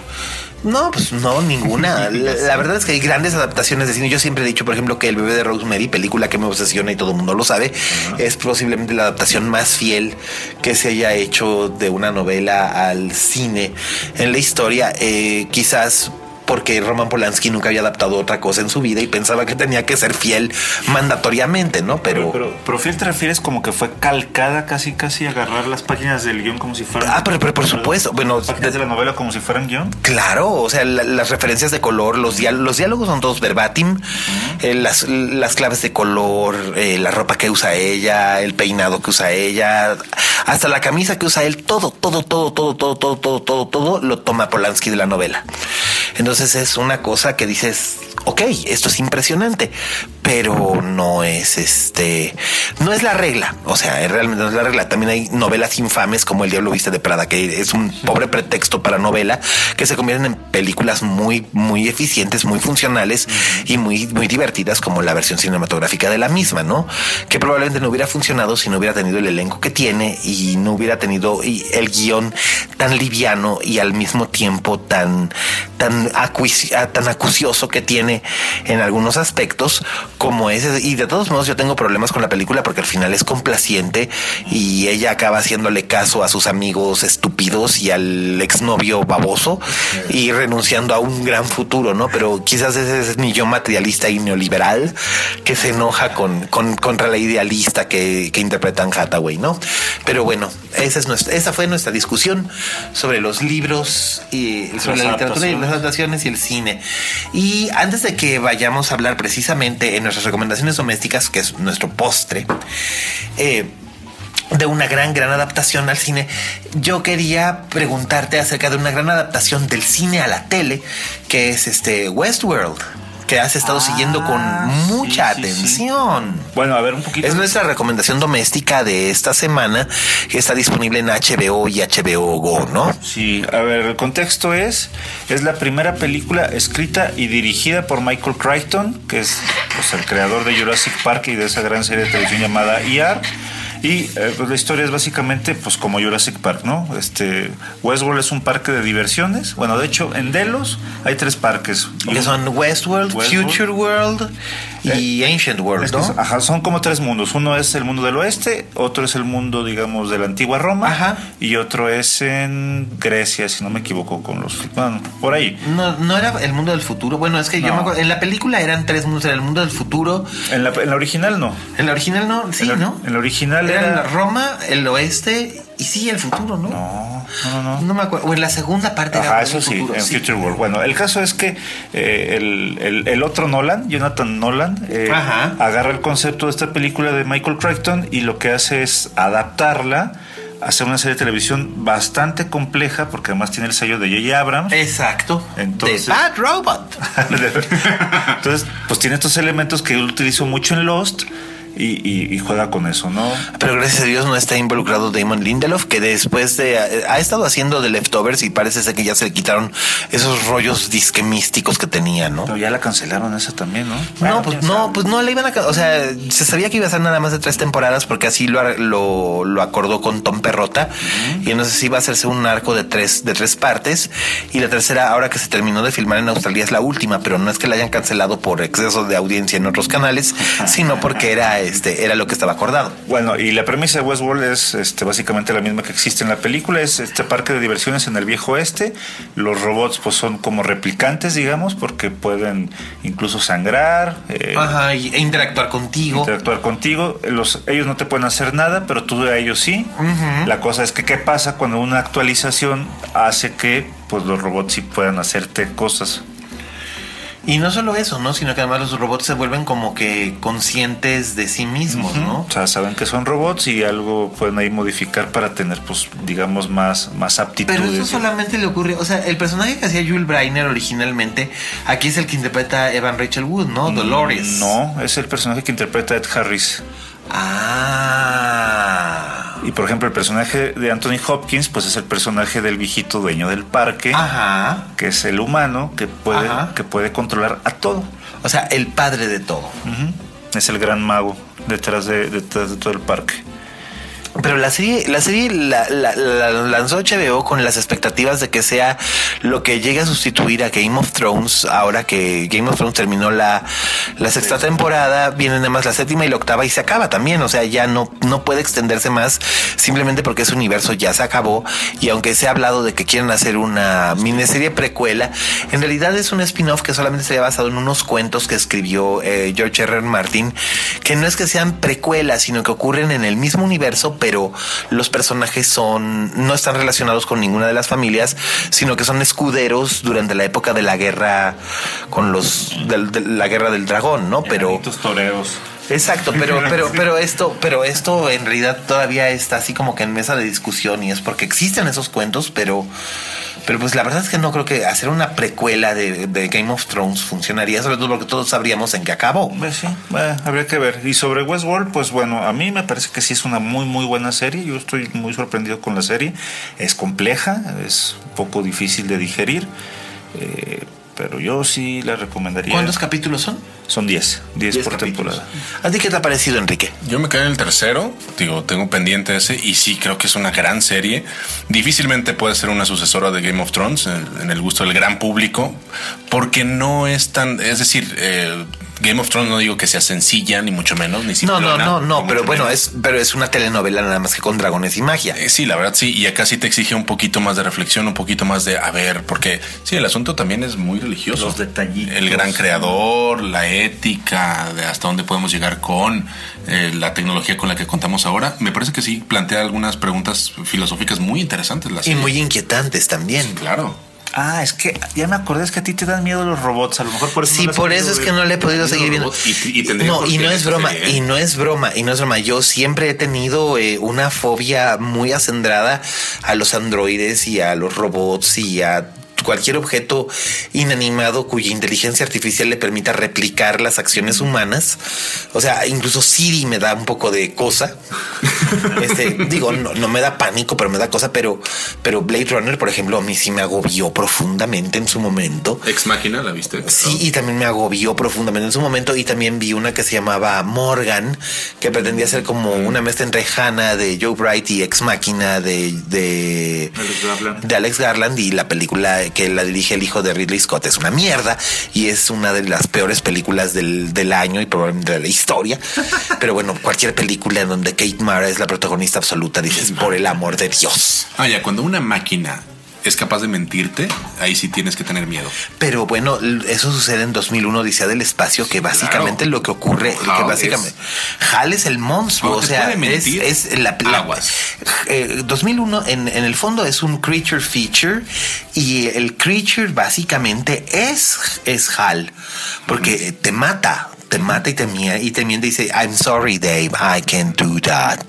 No, pues no, ninguna. La, verdad es que hay grandes adaptaciones de cine. Yo siempre he dicho, por ejemplo, que El bebé de Rosemary, película que me obsesiona y todo el mundo lo sabe, es posiblemente la adaptación más fiel que se haya hecho de una novela al cine en la historia. Eh, quizás porque Roman Polanski nunca había adaptado otra cosa en su vida y pensaba que tenía que ser fiel mandatoriamente, ¿no? Pero, pero, fiel te refieres como que fue calcada casi, casi agarrar las páginas del guion como si fueran. Ah, pero, pero por supuesto, bueno. Las páginas de la novela como si fueran guion. Claro, o sea, las referencias de color, los, los diálogos son todos verbatim, eh, las, las claves de color, eh, la ropa que usa ella, el peinado que usa ella, hasta la camisa que usa él, todo, todo, todo, todo, todo, todo, todo, todo, todo lo toma Polanski de la novela. Entonces es una cosa que dices, ok, esto es impresionante, pero no es este, no es la regla. O sea, realmente no es la regla. También hay novelas infames como El Diablo Viste de Prada, que es un pobre pretexto para novela, que se convierten en películas muy, muy eficientes, muy funcionales y muy, muy divertidas, como la versión cinematográfica de la misma, ¿no? Que probablemente no hubiera funcionado si no hubiera tenido el elenco que tiene y no hubiera tenido el guion tan liviano y al mismo tiempo tan, tan, tan acucioso que tiene en algunos aspectos como ese. Y de todos modos yo tengo problemas con la película porque al final es complaciente y ella acaba haciéndole caso a sus amigos estúpidos y al exnovio baboso y renunciando a un gran futuro, ¿no? Pero quizás ese es mi yo materialista y neoliberal que se enoja con, con contra la idealista que, que interpretan Hathaway, ¿no? Pero bueno, esa, es nuestra, esa fue nuestra discusión sobre los libros y sobre la literatura y las y el cine. Y antes de que vayamos a hablar precisamente en nuestras recomendaciones domésticas, que es nuestro postre, eh, de una gran, gran adaptación al cine. Yo quería preguntarte acerca de una gran adaptación del cine a la tele, que es este Westworld que has estado siguiendo con ah, mucha atención. Bueno, a ver un poquito. Es nuestra recomendación doméstica de esta semana que está disponible en HBO y HBO Go, ¿no? Sí, a ver, el contexto es, es la primera película escrita y dirigida por Michael Crichton, que es pues, el creador de Jurassic Park y de esa gran serie de televisión llamada ER y eh, pues la historia es básicamente pues como Jurassic Park, ¿no? Este Westworld es un parque de diversiones. Bueno, de hecho, en Delos hay tres parques. Que son Westworld, Future World y eh, Ancient World, ¿no? ajá, son como tres mundos. Uno es el mundo del oeste, otro es el mundo, digamos, de la antigua Roma. Ajá. Y otro es en Grecia, si no me equivoco, con los... Bueno, por ahí. No, no era el mundo del futuro. Bueno, es que yo me acuerdo, en la película eran tres mundos, era el mundo del futuro. En la, en la original no. En la original no, sí, ¿no? En la original era, Roma, el oeste y sí, el futuro, ¿no? No, no, no. No me acuerdo. O en la segunda parte Ajá, eso sí, en Future World. Bueno, el caso es que eh, el, el, otro Nolan, Jonathan Nolan, eh, agarra el concepto de esta película de Michael Crichton y lo que hace es adaptarla hacer una serie de televisión bastante compleja porque además tiene el sello de J.J. Abrams. Exacto. Entonces, The Bad Robot. Entonces, pues tiene estos elementos que él utilizó mucho en Lost y, juega con eso, ¿no? Pero gracias a Dios no está involucrado Damon Lindelof, que después de ha estado haciendo de leftovers y parece ser que ya se le quitaron esos rollos disque místicos que tenía, ¿no? Pero ya la cancelaron esa también, ¿no? no, pues no, pues no le iban a, o sea, se sabía que iba a ser nada más de tres temporadas porque así lo, lo, acordó con Tom Perrota y no sé si iba a hacerse un arco de tres de tres partes y la tercera ahora que se terminó de filmar en Australia es la última, pero no es que la hayan cancelado por exceso de audiencia en otros canales, sino porque era este, era lo que estaba acordado. Bueno, y la premisa de Westworld es este, básicamente la misma que existe en la película, es este parque de diversiones en el viejo oeste. Los robots pues son como replicantes, digamos, porque pueden incluso sangrar. Eh, Ajá, e interactuar contigo. Interactuar contigo. Los, ellos no te pueden hacer nada, pero tú a ellos sí. La cosa es que qué pasa cuando una actualización hace que pues los robots sí puedan hacerte cosas. Y no solo eso, ¿no? Sino que además los robots se vuelven como que conscientes de sí mismos, ¿no? O sea, saben que son robots y algo pueden ahí modificar para tener, pues, digamos, más, más aptitudes. Pero eso solamente le ocurre, o sea, el personaje que hacía Jules Breiner originalmente, aquí es el que interpreta Evan Rachel Wood, ¿no? Mm, Dolores. No, es el personaje que interpreta Ed Harris. Ah. Y por ejemplo, el personaje de Anthony Hopkins, pues es el personaje del viejito dueño del parque, Ajá. que es el humano que puede, que puede controlar a todo. O sea, el padre de todo. Es el gran mago detrás de, detrás de todo el parque. Pero la serie, la serie la, lanzó HBO con las expectativas de que sea lo que llegue a sustituir a Game of Thrones. Ahora que Game of Thrones terminó la, la sexta temporada, viene nada más la séptima y la octava y se acaba también. O sea, ya no, no puede extenderse más simplemente porque ese universo ya se acabó. Y aunque se ha hablado de que quieren hacer una miniserie precuela, en realidad es un spin-off que solamente se ha basado en unos cuentos que escribió eh, George R. R. Martin, que no es que sean precuelas, sino que ocurren en el mismo universo, pero los personajes son no están relacionados con ninguna de las familias, sino que son escuderos durante la época de la guerra con los de, la guerra del dragón, ¿no? Pero toreros. Exacto, pero, pero, pero esto, pero esto en realidad todavía está así como que en mesa de discusión y es porque existen esos cuentos, pero Pero pues la verdad es que no creo que hacer una precuela de, Game of Thrones funcionaría, sobre todo porque todos sabríamos en qué acabó. Pues sí, eh, habría que ver. Y sobre Westworld, pues bueno, a mí me parece que sí es una muy, muy buena serie. Yo estoy muy sorprendido con la serie. Es compleja, es un poco difícil de digerir. Eh, pero yo sí la recomendaría. ¿Cuántos capítulos son? Son 10, 10 por temporada. ¿A ti qué te ha parecido, Enrique? Yo me quedé en el tercero, digo, tengo pendiente ese y sí creo que es una gran serie. Difícilmente puede ser una sucesora de Game of Thrones en, en el gusto del gran público, porque no es tan, es decir, eh, Game of Thrones no digo que sea sencilla, ni mucho menos, ni No, simplona, no, no, no, ni pero bueno, menos. es, pero es una telenovela nada más que con dragones y magia. Eh, sí, la verdad sí, y acá sí te exige un poquito más de reflexión, un poquito más de, a ver, porque sí, el asunto también es muy religioso. Los detallitos. El gran creador, la ética, de hasta dónde podemos llegar con eh, la tecnología con la que contamos ahora. Me parece que sí plantea algunas preguntas filosóficas muy interesantes. La Y muy inquietantes también. Claro. Ah, es que ya me acordé, es que a ti te dan miedo los robots. A lo mejor por eso Sí, no las por eso es que no le he podido seguir viendo. y- no, y no es broma, serie, ¿eh? y no es broma, y no es broma. Yo siempre he tenido eh, una fobia muy acendrada a los androides y a los robots y a cualquier objeto inanimado cuya inteligencia artificial le permita replicar las acciones humanas. O sea, incluso Siri me da un poco de cosa. Este, digo, no, no me da pánico, pero me da cosa, pero, pero Blade Runner, por ejemplo, a mí sí me agobió profundamente en su momento. Ex Máquina, ¿la viste? Sí, y también me agobió profundamente en su momento. Y también vi una que se llamaba Morgan, que pretendía ser como una mezcla entre Hannah de Joe Bright y Ex Máquina de, de, Alex Garland. de Alex Garland. Y la película que la dirige el hijo de Ridley Scott es una mierda y es una de las peores películas del, del año y probablemente de la historia. Pero bueno, cualquier película en donde Kate Mara es la protagonista absoluta, dices, por el amor de Dios. Ah, ya, cuando una máquina es capaz de mentirte, ahí sí tienes que tener miedo. Pero bueno, eso sucede en 2001 Odisea del Espacio, que básicamente Claro. lo que ocurre, que Hal básicamente Hal es el monstruo, o sea, es, es la, la- Aguas. eh, 2001 en, en el fondo es un creature feature y el creature básicamente es es Hal, porque te mata, te mata y te y te miente y dice I'm sorry Dave, I can't do that.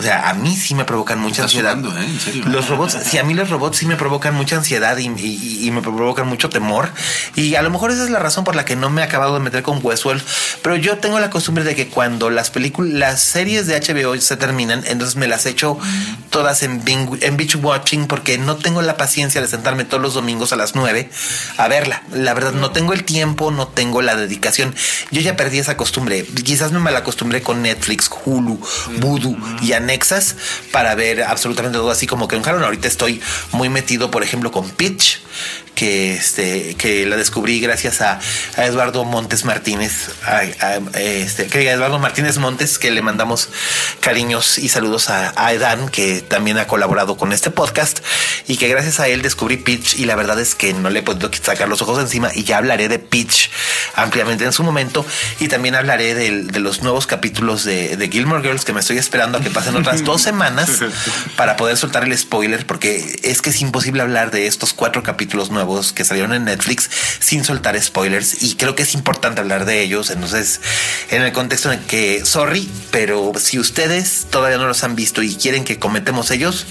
O sea, a mí sí me provocan mucha Estás ansiedad. sudando, ¿eh? En serio. Los robots, sí, a mí los robots sí me provocan mucha ansiedad y, y- y me provocan mucho temor. Y a lo mejor esa es la razón por la que no me he acabado de meter con Westworld. Pero yo tengo la costumbre de que cuando las películas, las series de HBO se terminan, entonces me las echo todas en, bing- en beach watching porque no tengo la paciencia de sentarme todos los domingos a las 9 a verla. La verdad, no tengo el tiempo, no tengo la dedicación. Yo ya perdí esa costumbre. Quizás me malacostumbré con Netflix, Hulu, Voodoo y anexas para ver absolutamente todo así como que en Caron. Ahorita estoy muy metido, por ejemplo, con Pitch, que este que la descubrí gracias a, a Eduardo Montes Martínez, a, a- este, que Eduardo Martínez Montes, que le mandamos cariños y saludos a, a Edan, que también ha colaborado con este podcast y que gracias a él descubrí Pitch y la verdad es que no le he podido sacar los ojos encima y ya hablaré de Pitch ampliamente en su momento y también hablaré de, los nuevos capítulos de, de Gilmore Girls que me estoy esperando a que pasen otras dos semanas para poder soltar el spoiler porque es que es imposible hablar de estos cuatro capítulos nuevos que salieron en Netflix sin soltar spoilers y creo que es importante hablar de ellos. Entonces en el contexto en el que sorry pero si ustedes todavía no los han visto y quieren que cometemos ellos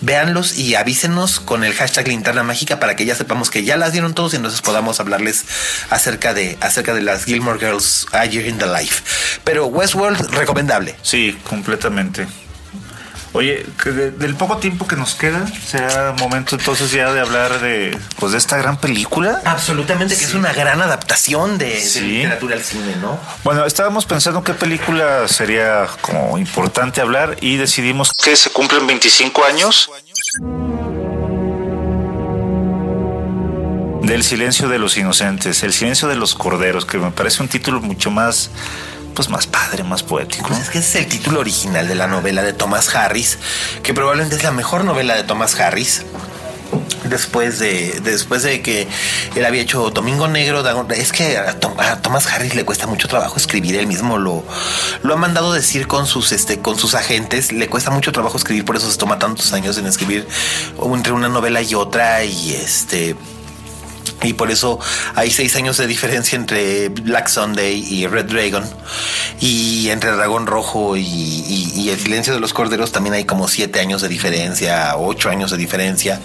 véanlos y avísenos con el hashtag linterna mágica para que ya sepamos que ya las dieron todos y entonces podamos hablarles acerca de acerca de las Gilmore Girls A Year in the Life. Pero Westworld recomendable. Sí, completamente. Oye, que de- del poco tiempo que nos queda, será momento entonces ya de hablar de, pues, de esta gran película. absolutamente que es una gran adaptación de, literatura al cine no Bueno, estábamos pensando qué película sería como importante hablar y decidimos que se cumplen 25 años del silencio de los inocentes, el silencio de los corderos, que me parece un título mucho más, pues más padre, más poético. Pues es que ese es el título original de la novela de Thomas Harris, que probablemente es la mejor novela de Thomas Harris. Después de, después de que él había hecho Domingo Negro, es que a Thomas Harris le cuesta mucho trabajo escribir, él mismo lo, lo ha mandado decir con sus, este, con sus agentes, le cuesta mucho trabajo escribir, por eso se toma tantos años en escribir entre una novela y otra y este Y por eso hay seis años de diferencia entre Black Sunday y Red Dragon. Y entre Dragón Rojo y, y- y El Silencio de los Corderos también hay como siete años de diferencia, ocho años de diferencia.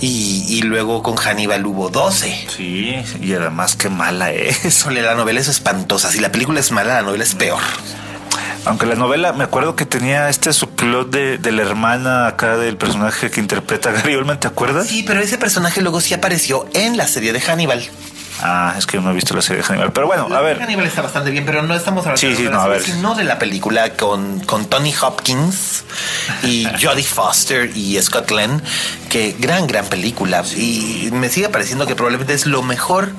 Y, y luego con Hannibal hubo doce. Sí, y además qué mala es. Híjole, la novela es espantosa. Si la película es mala, la novela es peor. Aunque la novela, me acuerdo que tenía este subplot de, la hermana acá del personaje que interpreta a Gary Oldman, ¿te acuerdas? Sí, pero ese personaje luego sí apareció en la serie de Hannibal. Ah, es que yo no he visto la serie de Hannibal. Pero bueno, a ver. Hannibal está bastante bien, pero no estamos hablando Sí, de sí, la no, a ver. sino de la película con, con Tony Hopkins y Jodie Foster y Scott Glenn, que gran, gran película. Y me sigue pareciendo que probablemente es lo mejor,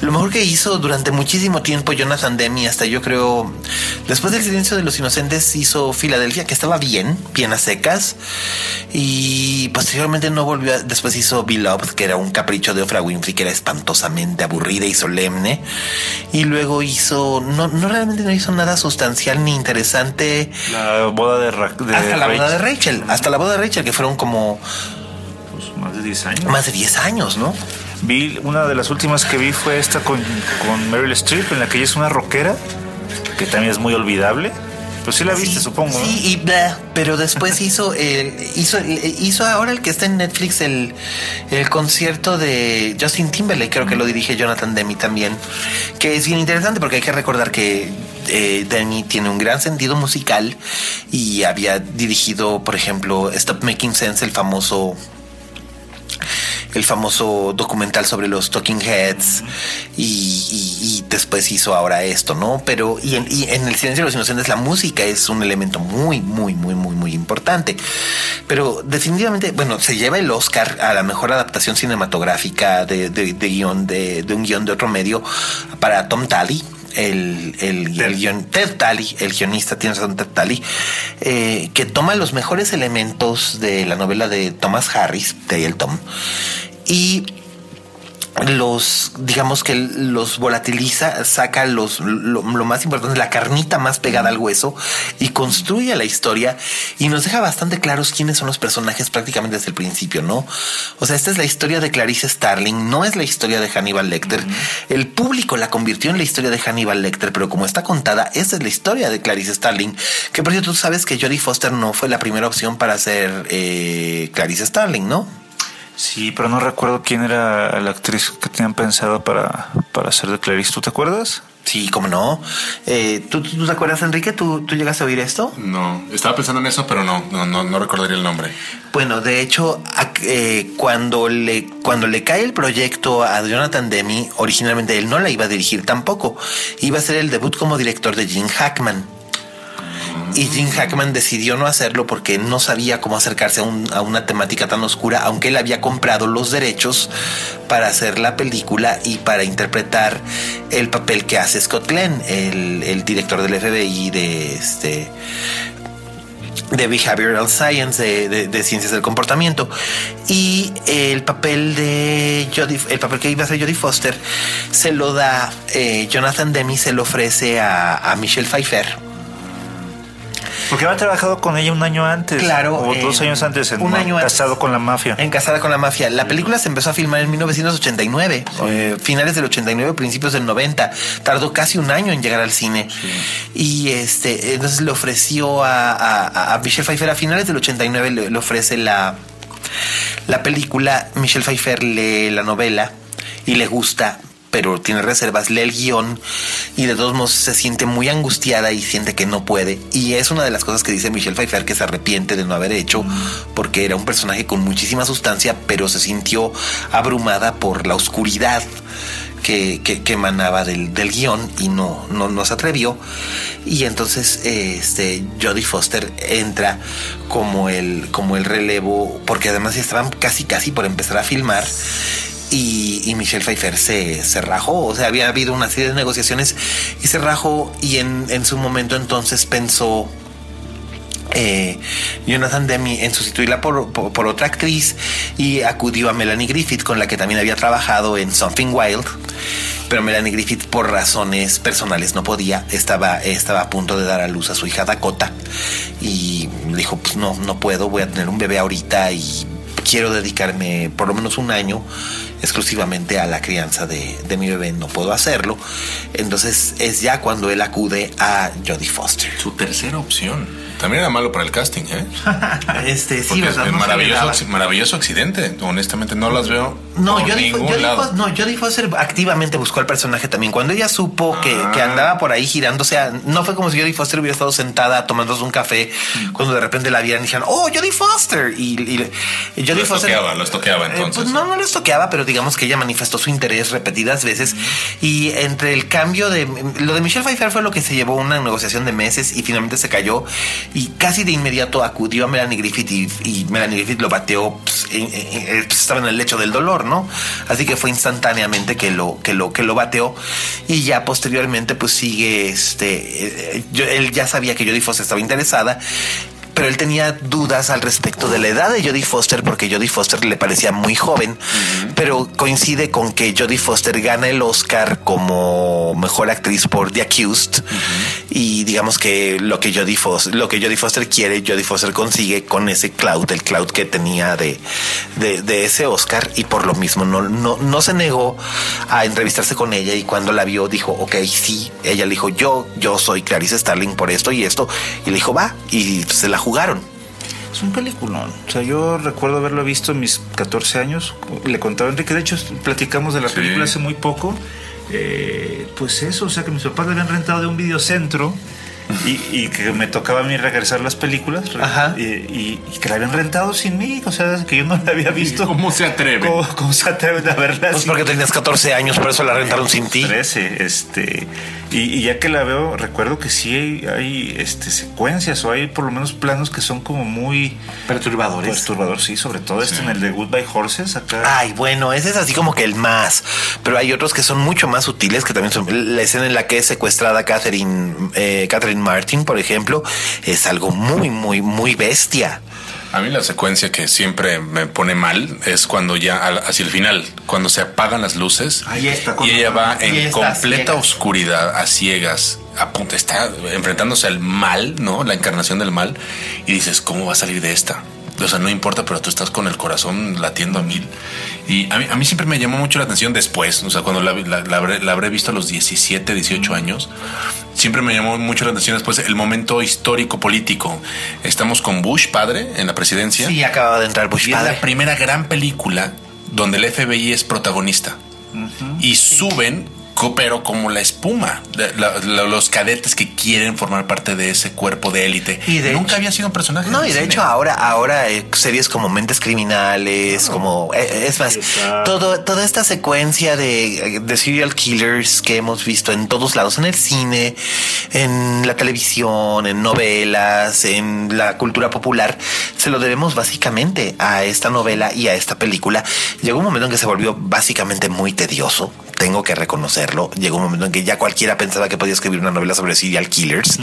lo mejor que hizo durante muchísimo tiempo Jonathan Demme, hasta yo creo, después del silencio de los inocentes hizo Filadelfia, que estaba bien, bien a secas, y posteriormente no volvió, a- después hizo Beloved, que era un capricho de Oprah Winfrey, que era espantosamente aburrida y solemne, y luego hizo, no, no realmente no hizo nada sustancial ni interesante La boda de, Ra- de hasta la boda de Rachel. Rachel, hasta la boda de Rachel, que fueron como Pues, más de 10 años. más de 10 años, ¿no? Vi, una de las últimas que vi fue esta con, con Meryl Streep, en la que ella es una rockera, que también es muy olvidable. Pues sí la viste, Sí, supongo. ¿no? Sí, y blah, pero después hizo el, hizo, hizo ahora el que está en Netflix el, el concierto de Justin Timberlake, creo que lo dirige Jonathan Demi también, que es bien interesante porque hay que recordar que eh, Demi tiene un gran sentido musical y había dirigido, por ejemplo, Stop Making Sense, el famoso el famoso documental sobre los Talking Heads y, y- y después hizo ahora esto, ¿no? Pero y en, y en El Silencio de los Inocentes la música es un elemento muy, muy, muy, muy, muy importante. Pero definitivamente, bueno, se lleva el Oscar a la mejor adaptación cinematográfica de, de- de guion de, un guion de otro medio para Tom Talley. El, el, el guion- Ted Talley, el guionista, tiene razón, Ted Talley, eh, que toma los mejores elementos de la novela de Thomas Harris, de el Tom, y los, digamos que los volatiliza, saca los, lo, lo más importante, la carnita más pegada al hueso y construye la historia y nos deja bastante claros quiénes son los personajes prácticamente desde el principio, ¿no? O sea, esta es la historia de Clarice Starling, no es la historia de Hannibal Lecter. El público la convirtió en la historia de Hannibal Lecter, pero como está contada, esta es la historia de Clarice Starling, que por cierto tú sabes que Jodie Foster no fue la primera opción para ser eh, Clarice Starling, ¿no? Sí, pero no recuerdo quién era la actriz que tenían pensado para, para ser de Clarice. ¿Tú te acuerdas? Sí, cómo no. Eh, ¿tú, tú te acuerdas, Enrique? ¿Tú, ¿Tú llegaste a oír esto? No, estaba pensando en eso, pero no, no, no, no recordaría el nombre. Bueno, de hecho, eh, cuando, le, cuando le cae el proyecto a Jonathan Demi, originalmente él no la iba a dirigir tampoco. Iba a ser el debut como director de Jim Hackman. Y Jim Hackman decidió no hacerlo porque no sabía cómo acercarse a, un- a una temática tan oscura, aunque él había comprado los derechos para hacer la película y para interpretar el papel que hace Scott Glenn, el, el director del FBI de este de Behavioral Science, de, de- de ciencias del comportamiento. Y el papel de Jodie, el papel que iba a hacer Jodie Foster, se lo da eh, Jonathan Demi, se lo ofrece a, a Michelle Pfeiffer. Porque había trabajado con ella un año antes. Claro, O eh, dos años antes en un año antes. Casado con la Mafia. En Casada con la Mafia. La película se empezó a filmar en 1989, eh, finales del 89, principios del 90. Tardó casi un año en llegar al cine. Y este, entonces le ofreció a, a, a Michelle Pfeiffer a finales del 89, le, le ofrece la, la película. Michelle Pfeiffer lee la novela y le gusta. Pero tiene reservas, lee el guion y de todos modos se siente muy angustiada y siente que no puede. Y es una de las cosas que dice Michelle Pfeiffer que se arrepiente de no haber hecho porque era un personaje con muchísima sustancia, pero se sintió abrumada por la oscuridad que, que- que emanaba del, del guion y no, no, no se atrevió. Y entonces este, Jodie Foster entra como el, como el relevo, porque además estaban casi casi por empezar a filmar. Y, y Michelle Pfeiffer se, se rajó, o sea, había habido una serie de negociaciones y se rajó y en, en su momento entonces pensó eh, Jonathan Demi en sustituirla por, por, otra actriz y acudió a Melanie Griffith con la que también había trabajado en Something Wild pero Melanie Griffith por razones personales no podía estaba, estaba a punto de dar a luz a su hija Dakota y dijo pues no, no puedo voy a tener un bebé ahorita y quiero dedicarme por lo menos un año exclusivamente a la crianza de, de mi bebé, no puedo hacerlo. Entonces es ya cuando él acude a Jodie Foster. Su tercera opción. También era malo para el casting, ¿eh? Este, sí, Porque maravilloso, maravilloso accidente. Honestamente, no las veo No, ningún Jodie lado. Foster, no, Jodie Foster activamente buscó al personaje también. Cuando ella supo que, Ah. que andaba por ahí girando, o sea, no fue como si Jodie Foster hubiera estado sentada tomándose un café cuando de repente la vieran y dijeron, oh, Jodie Foster. Y, y- y Jodie Lo Foster. estoqueaba, lo estoqueaba, Eh, entonces. pues no, no lo estoqueaba, pero digamos que ella manifestó su interés repetidas veces. Y entre el cambio de. Lo de Michelle Pfeiffer fue lo que se llevó una negociación de meses y finalmente se cayó. Y casi de inmediato acudió a Melanie Griffith y, y Melanie Griffith lo bateó. pues, en- en- en- pues, estaba en el lecho del dolor, ¿no? Así que fue instantáneamente que lo, que lo, que lo bateó. Y ya posteriormente, pues sigue este. eh, él ya sabía que Jodie Foster estaba interesada pero él tenía dudas al respecto de la edad de Jodie Foster porque Jodie Foster le parecía muy joven, pero coincide con que Jodie Foster gana el Oscar como mejor actriz por The Accused. Y digamos que lo que Jodie Foster, lo que Jodie Foster quiere, Jodie Foster consigue con ese cloud, el cloud que tenía de, de, de ese Oscar y por lo mismo no, no, no se negó a entrevistarse con ella y cuando la vio dijo, ok, sí, ella le dijo, yo, yo soy Clarice Starling por esto y esto y le dijo, va, y se la jugaron. Es un peliculón. O sea, yo recuerdo haberlo visto en mis 14 años. Le contaba a Enrique, de hecho, platicamos de la Sí. película hace muy poco. Eh, pues eso, o sea, que mis papás le habían rentado de un videocentro. Y, y que me tocaba a mí regresar las películas Ajá. y, y- y que la habían rentado sin mí, o sea, que yo no la había visto. ¿Cómo se atreve? ¿Cómo, cómo se atreven a verla? Pues sin- porque tenías 14 años, por eso la rentaron sin ti. 13, este, y, y ya que la veo, recuerdo que sí hay, hay, este, secuencias o hay por lo menos planos que son como muy Perturbadores. perturbadores, sí, sobre todo este en el de Goodbye Horses, acá. Ay, bueno, ese es así como que el más. Pero hay otros que son mucho más sutiles, que también son. La escena en la que es secuestrada Catherine, eh, Catherine Martin, por ejemplo, es algo muy, muy, muy bestia. A mí la secuencia que siempre me pone mal es cuando ya hacia el final, cuando se apagan las luces Ahí está, con y ella va Y en completa oscuridad, a ciegas, a punto, está enfrentándose al mal, ¿no? La encarnación del mal y dices, ¿cómo va a salir de esta? O sea, no importa, pero tú estás con el corazón latiendo a mil. Y a mí, a mí siempre me llamó mucho la atención después, o sea, cuando la, la- la habré, la habré visto a los 17, 18 años, siempre me llamó mucho la atención después el momento histórico político. Estamos con Bush, padre, en la presidencia. Sí, acaba de entrar Bush Y es padre. la primera gran película donde el FBI es protagonista. Y suben, pero como la espuma, la- la- la- los cadetes que quieren formar parte de ese cuerpo de élite. Y de Nunca hecho- había sido un personaje. No, y de cine. hecho ahora, ahora eh, series como Mentes Criminales, como eh, es más, todo, toda esta secuencia de, de serial killers que hemos visto en todos lados, en el cine, en la televisión, en novelas, en la cultura popular, se lo debemos básicamente a esta novela y a esta película. Llegó un momento en que se volvió básicamente muy tedioso. Tengo que Llegó un momento en que ya cualquiera pensaba que podía escribir una novela sobre serial killers.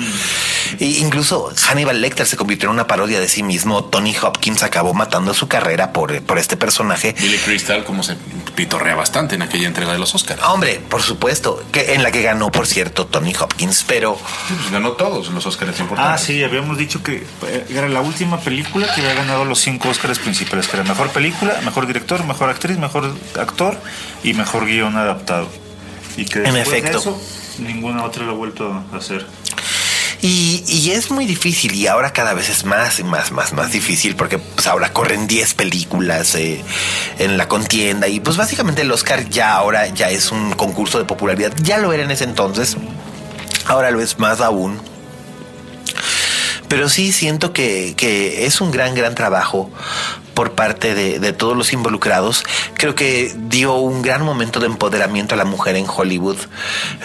E incluso Hannibal Lecter se convirtió en una parodia de sí mismo. Tony Hopkins acabó matando su carrera por, por este personaje. Billy Crystal, como se pitorrea bastante en aquella entrega de los Oscars. Hombre, por supuesto, que en la que ganó, por cierto, Tony Hopkins, pero Pues ganó todos los Oscars Ah, importantes. sí, habíamos dicho que eh, era la última película que había ganado los cinco Oscars principales, que era mejor película, mejor director, mejor actriz, mejor actor y mejor guion adaptado. Y que En de efecto. eso, ninguna otra lo ha vuelto a hacer. Y, y es muy difícil y ahora cada vez es más y más, más, más difícil porque pues ahora corren 10 películas eh, en la contienda y pues básicamente el Oscar ya ahora ya es un concurso de popularidad. Ya lo era en ese entonces, ahora lo es más aún. Pero sí siento que, que es un gran, gran trabajo por parte de, de todos los involucrados. Creo que dio un gran momento de empoderamiento a la mujer en Hollywood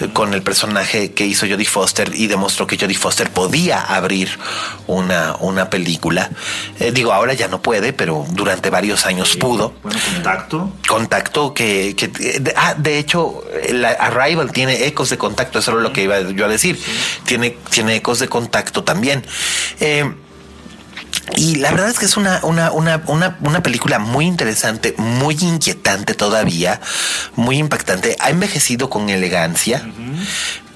eh, con el personaje que hizo Jodie Foster y demostró que Jodie Foster podía abrir una, una película. Eh, digo, ahora ya no puede, pero durante varios años pudo Bueno, contacto. contacto que, que de, ah, de hecho la Arrival tiene ecos de contacto eso era lo que iba yo a decir tiene tiene ecos de contacto también Eh, y la verdad es que es una, una, una, una, una película muy interesante, muy inquietante todavía, muy impactante. Ha envejecido con elegancia.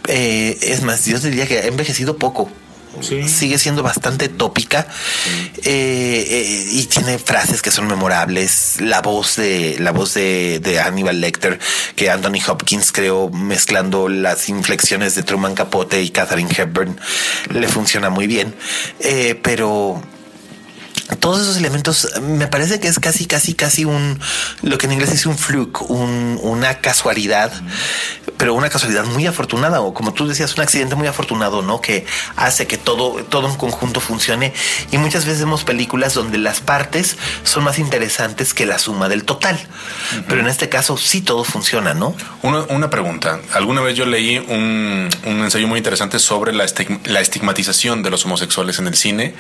Eh, es más, yo diría que ha envejecido poco. sigue siendo bastante tópica eh, eh, y tiene frases que son memorables. La voz de la voz de, de, Hannibal Lecter que Anthony Hopkins creó mezclando las inflexiones de Truman Capote y Catherine Hepburn le funciona muy bien, eh, pero todos esos elementos me parece que es casi, casi, casi un, lo que en inglés es un fluke, un, una casualidad, pero una casualidad muy afortunada, o como tú decías, un accidente muy afortunado, ¿no? Que hace que todo, todo en conjunto funcione. Y muchas veces vemos películas donde las partes son más interesantes que la suma del total. Pero en este caso sí todo funciona, ¿no? Una, una pregunta. Alguna vez yo leí un, un ensayo muy interesante sobre la, la estigmatización de los homosexuales en el cine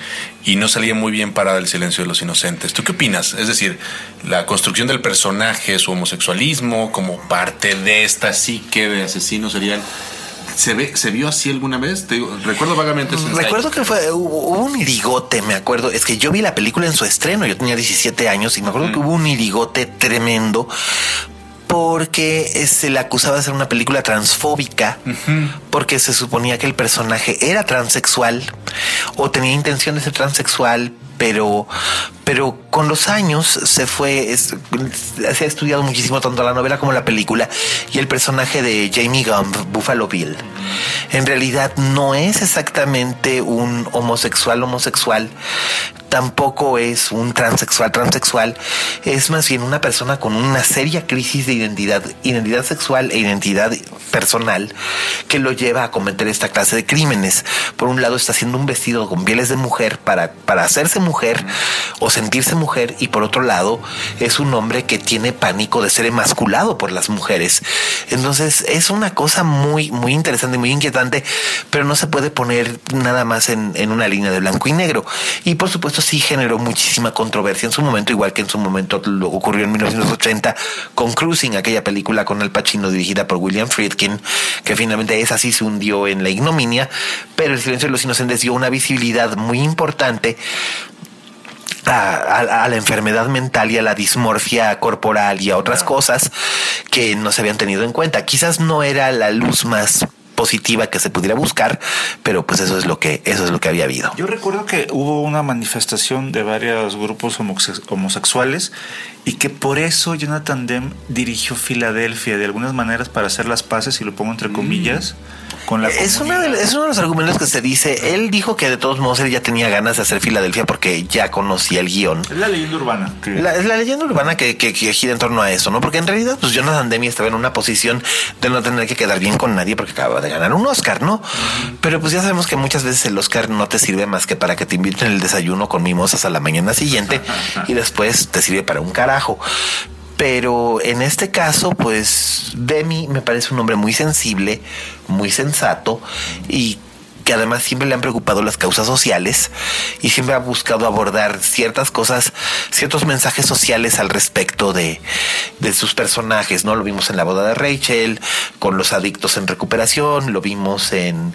y no salía muy bien para el silencio de los inocentes. ¿Tú qué opinas? Es decir, la construcción del personaje, su homosexualismo como parte de esta psique de asesino serial. ¿Se, ve, ¿Se vio así alguna vez? Te digo, recuerdo vagamente. recuerdo que fue, hubo un irigote, me acuerdo. Es que yo vi la película en su estreno, yo tenía 17 años y me acuerdo que hubo un irigote tremendo porque se le acusaba de ser una película transfóbica, porque se suponía que el personaje era transexual o tenía intención de ser transexual, pero, pero con los años se fue, se ha estudiado muchísimo tanto la novela como la película y el personaje de Jamie Gump, Buffalo Bill, en realidad no es exactamente un homosexual homosexual, tampoco es un transexual transexual, es más bien una persona con una seria crisis de identidad, identidad sexual e identidad personal que lo lleva a cometer esta clase de crímenes. Por un lado está haciendo un vestido con pieles de mujer para, para hacerse mujer o sentirse mujer y por otro lado es un hombre que tiene pánico de ser emasculado por las mujeres. Entonces es una cosa muy, muy interesante, muy inquietante, pero no se puede poner nada más en, en una línea de blanco y negro. Y por supuesto sí generó muchísima controversia en su momento, igual que en su momento lo ocurrió en 1980 con Cruising, aquella película con Al Pacino dirigida por William Friedkin, que finalmente esa sí se hundió en la ignominia, pero el silencio de los inocentes dio una visibilidad muy importante a, la enfermedad mental y a la dismorfia corporal y a otras cosas que no se habían tenido en cuenta. Quizás no era la luz más positiva que se pudiera buscar, pero pues eso es lo que eso es lo que había habido. Yo recuerdo que hubo una manifestación de varios grupos homosexuales y que por eso Jonathan Demme dirigió Filadelfia de algunas maneras para hacer las paces y lo pongo entre mm. comillas es, una es uno de los argumentos que se dice. Él dijo que de todos modos él ya tenía ganas de hacer Filadelfia porque ya conocía el guion. Es la leyenda urbana. es la leyenda urbana que, gira en torno a eso, ¿no? Porque en realidad, pues Jonathan Demi estaba en una posición de no tener que quedar bien con nadie porque acaba de ganar un Oscar, ¿no? Pero pues ya sabemos que muchas veces el Oscar no te sirve más que para que te inviten el desayuno con mimosas a la mañana siguiente y después te sirve para un carajo. Pero en este caso, pues Demi me parece un hombre muy sensible, muy sensato y que además siempre le han preocupado las causas sociales y siempre ha buscado abordar ciertas cosas, ciertos mensajes sociales al respecto de, de sus personajes, ¿no? Lo vimos en la boda de Rachel, con los adictos en recuperación, lo vimos en,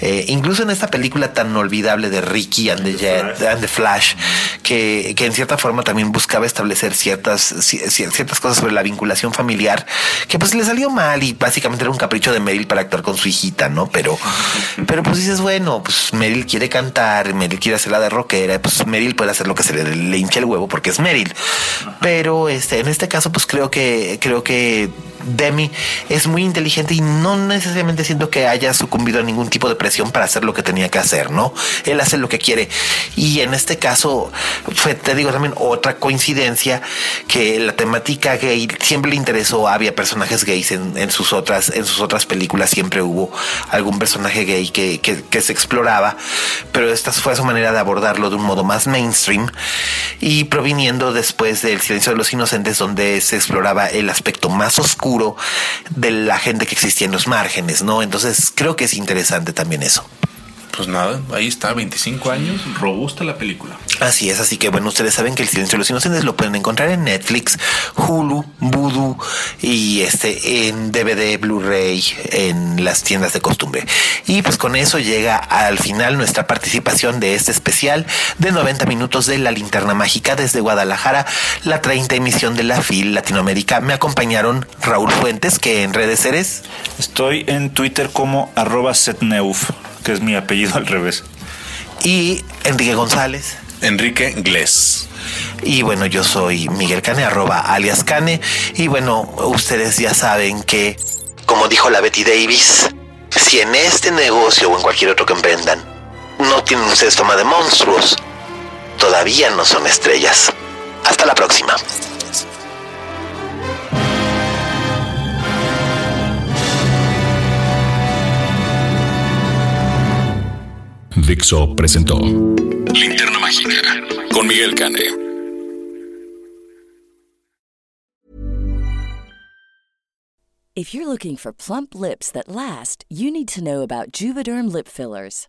eh, incluso en esta película tan olvidable de Ricky and the, Jet, and the Flash, que, que, en cierta forma también buscaba establecer ciertas, ciertas cosas sobre la vinculación familiar, que pues le salió mal y básicamente era un capricho de Meryl para actuar con su hijita, ¿no? Pero, pero pues dices, bueno, pues Meryl quiere cantar, Meryl quiere hacer la de rockera, pues Meryl puede hacer lo que se le, le hincha el huevo porque es Meryl. Pero este, en este caso, pues creo que, creo que Demi es muy inteligente y no necesariamente siento que haya sucumbido a ningún tipo de presión para hacer lo que tenía que hacer, ¿no? Él hace lo que quiere. Y en este caso, fue, te digo también otra coincidencia que la temática gay siempre le interesó, había personajes gays en, sus otras, en sus otras películas, siempre hubo algún personaje gay que, que se exploraba, pero esta fue su manera de abordarlo de un modo más mainstream y proviniendo después del Silencio de los Inocentes, donde se exploraba el aspecto más oscuro de la gente que existía en los márgenes, ¿no? Entonces creo que es interesante también eso. Pues nada, ahí está, 25 años, robusta la película. Así es, así que bueno, ustedes saben que El Silencio de los Inocentes lo pueden encontrar en Netflix, Hulu, Voodoo y este en DVD, Blu-ray, en las tiendas de costumbre. Y pues con eso llega al final nuestra participación de este especial de 90 minutos de La Linterna Mágica desde Guadalajara, la 30 emisión de la FIL Latinoamérica. Me acompañaron Raúl Fuentes, que en redes eres. Estoy en Twitter como arroba setneuf que es mi apellido al revés. Y Enrique González. Enrique Glés. Y bueno, yo soy Miguel Cane, arroba alias Cane. Y bueno, ustedes ya saben que, como dijo la Betty Davis, si en este negocio o en cualquier otro que emprendan no tienen un sistema de monstruos, todavía no son estrellas. Hasta la próxima. Dixo presentó Linterna Mágica con Miguel Cane. If you're looking for plump lips that last, you need to know about Juvederm lip fillers.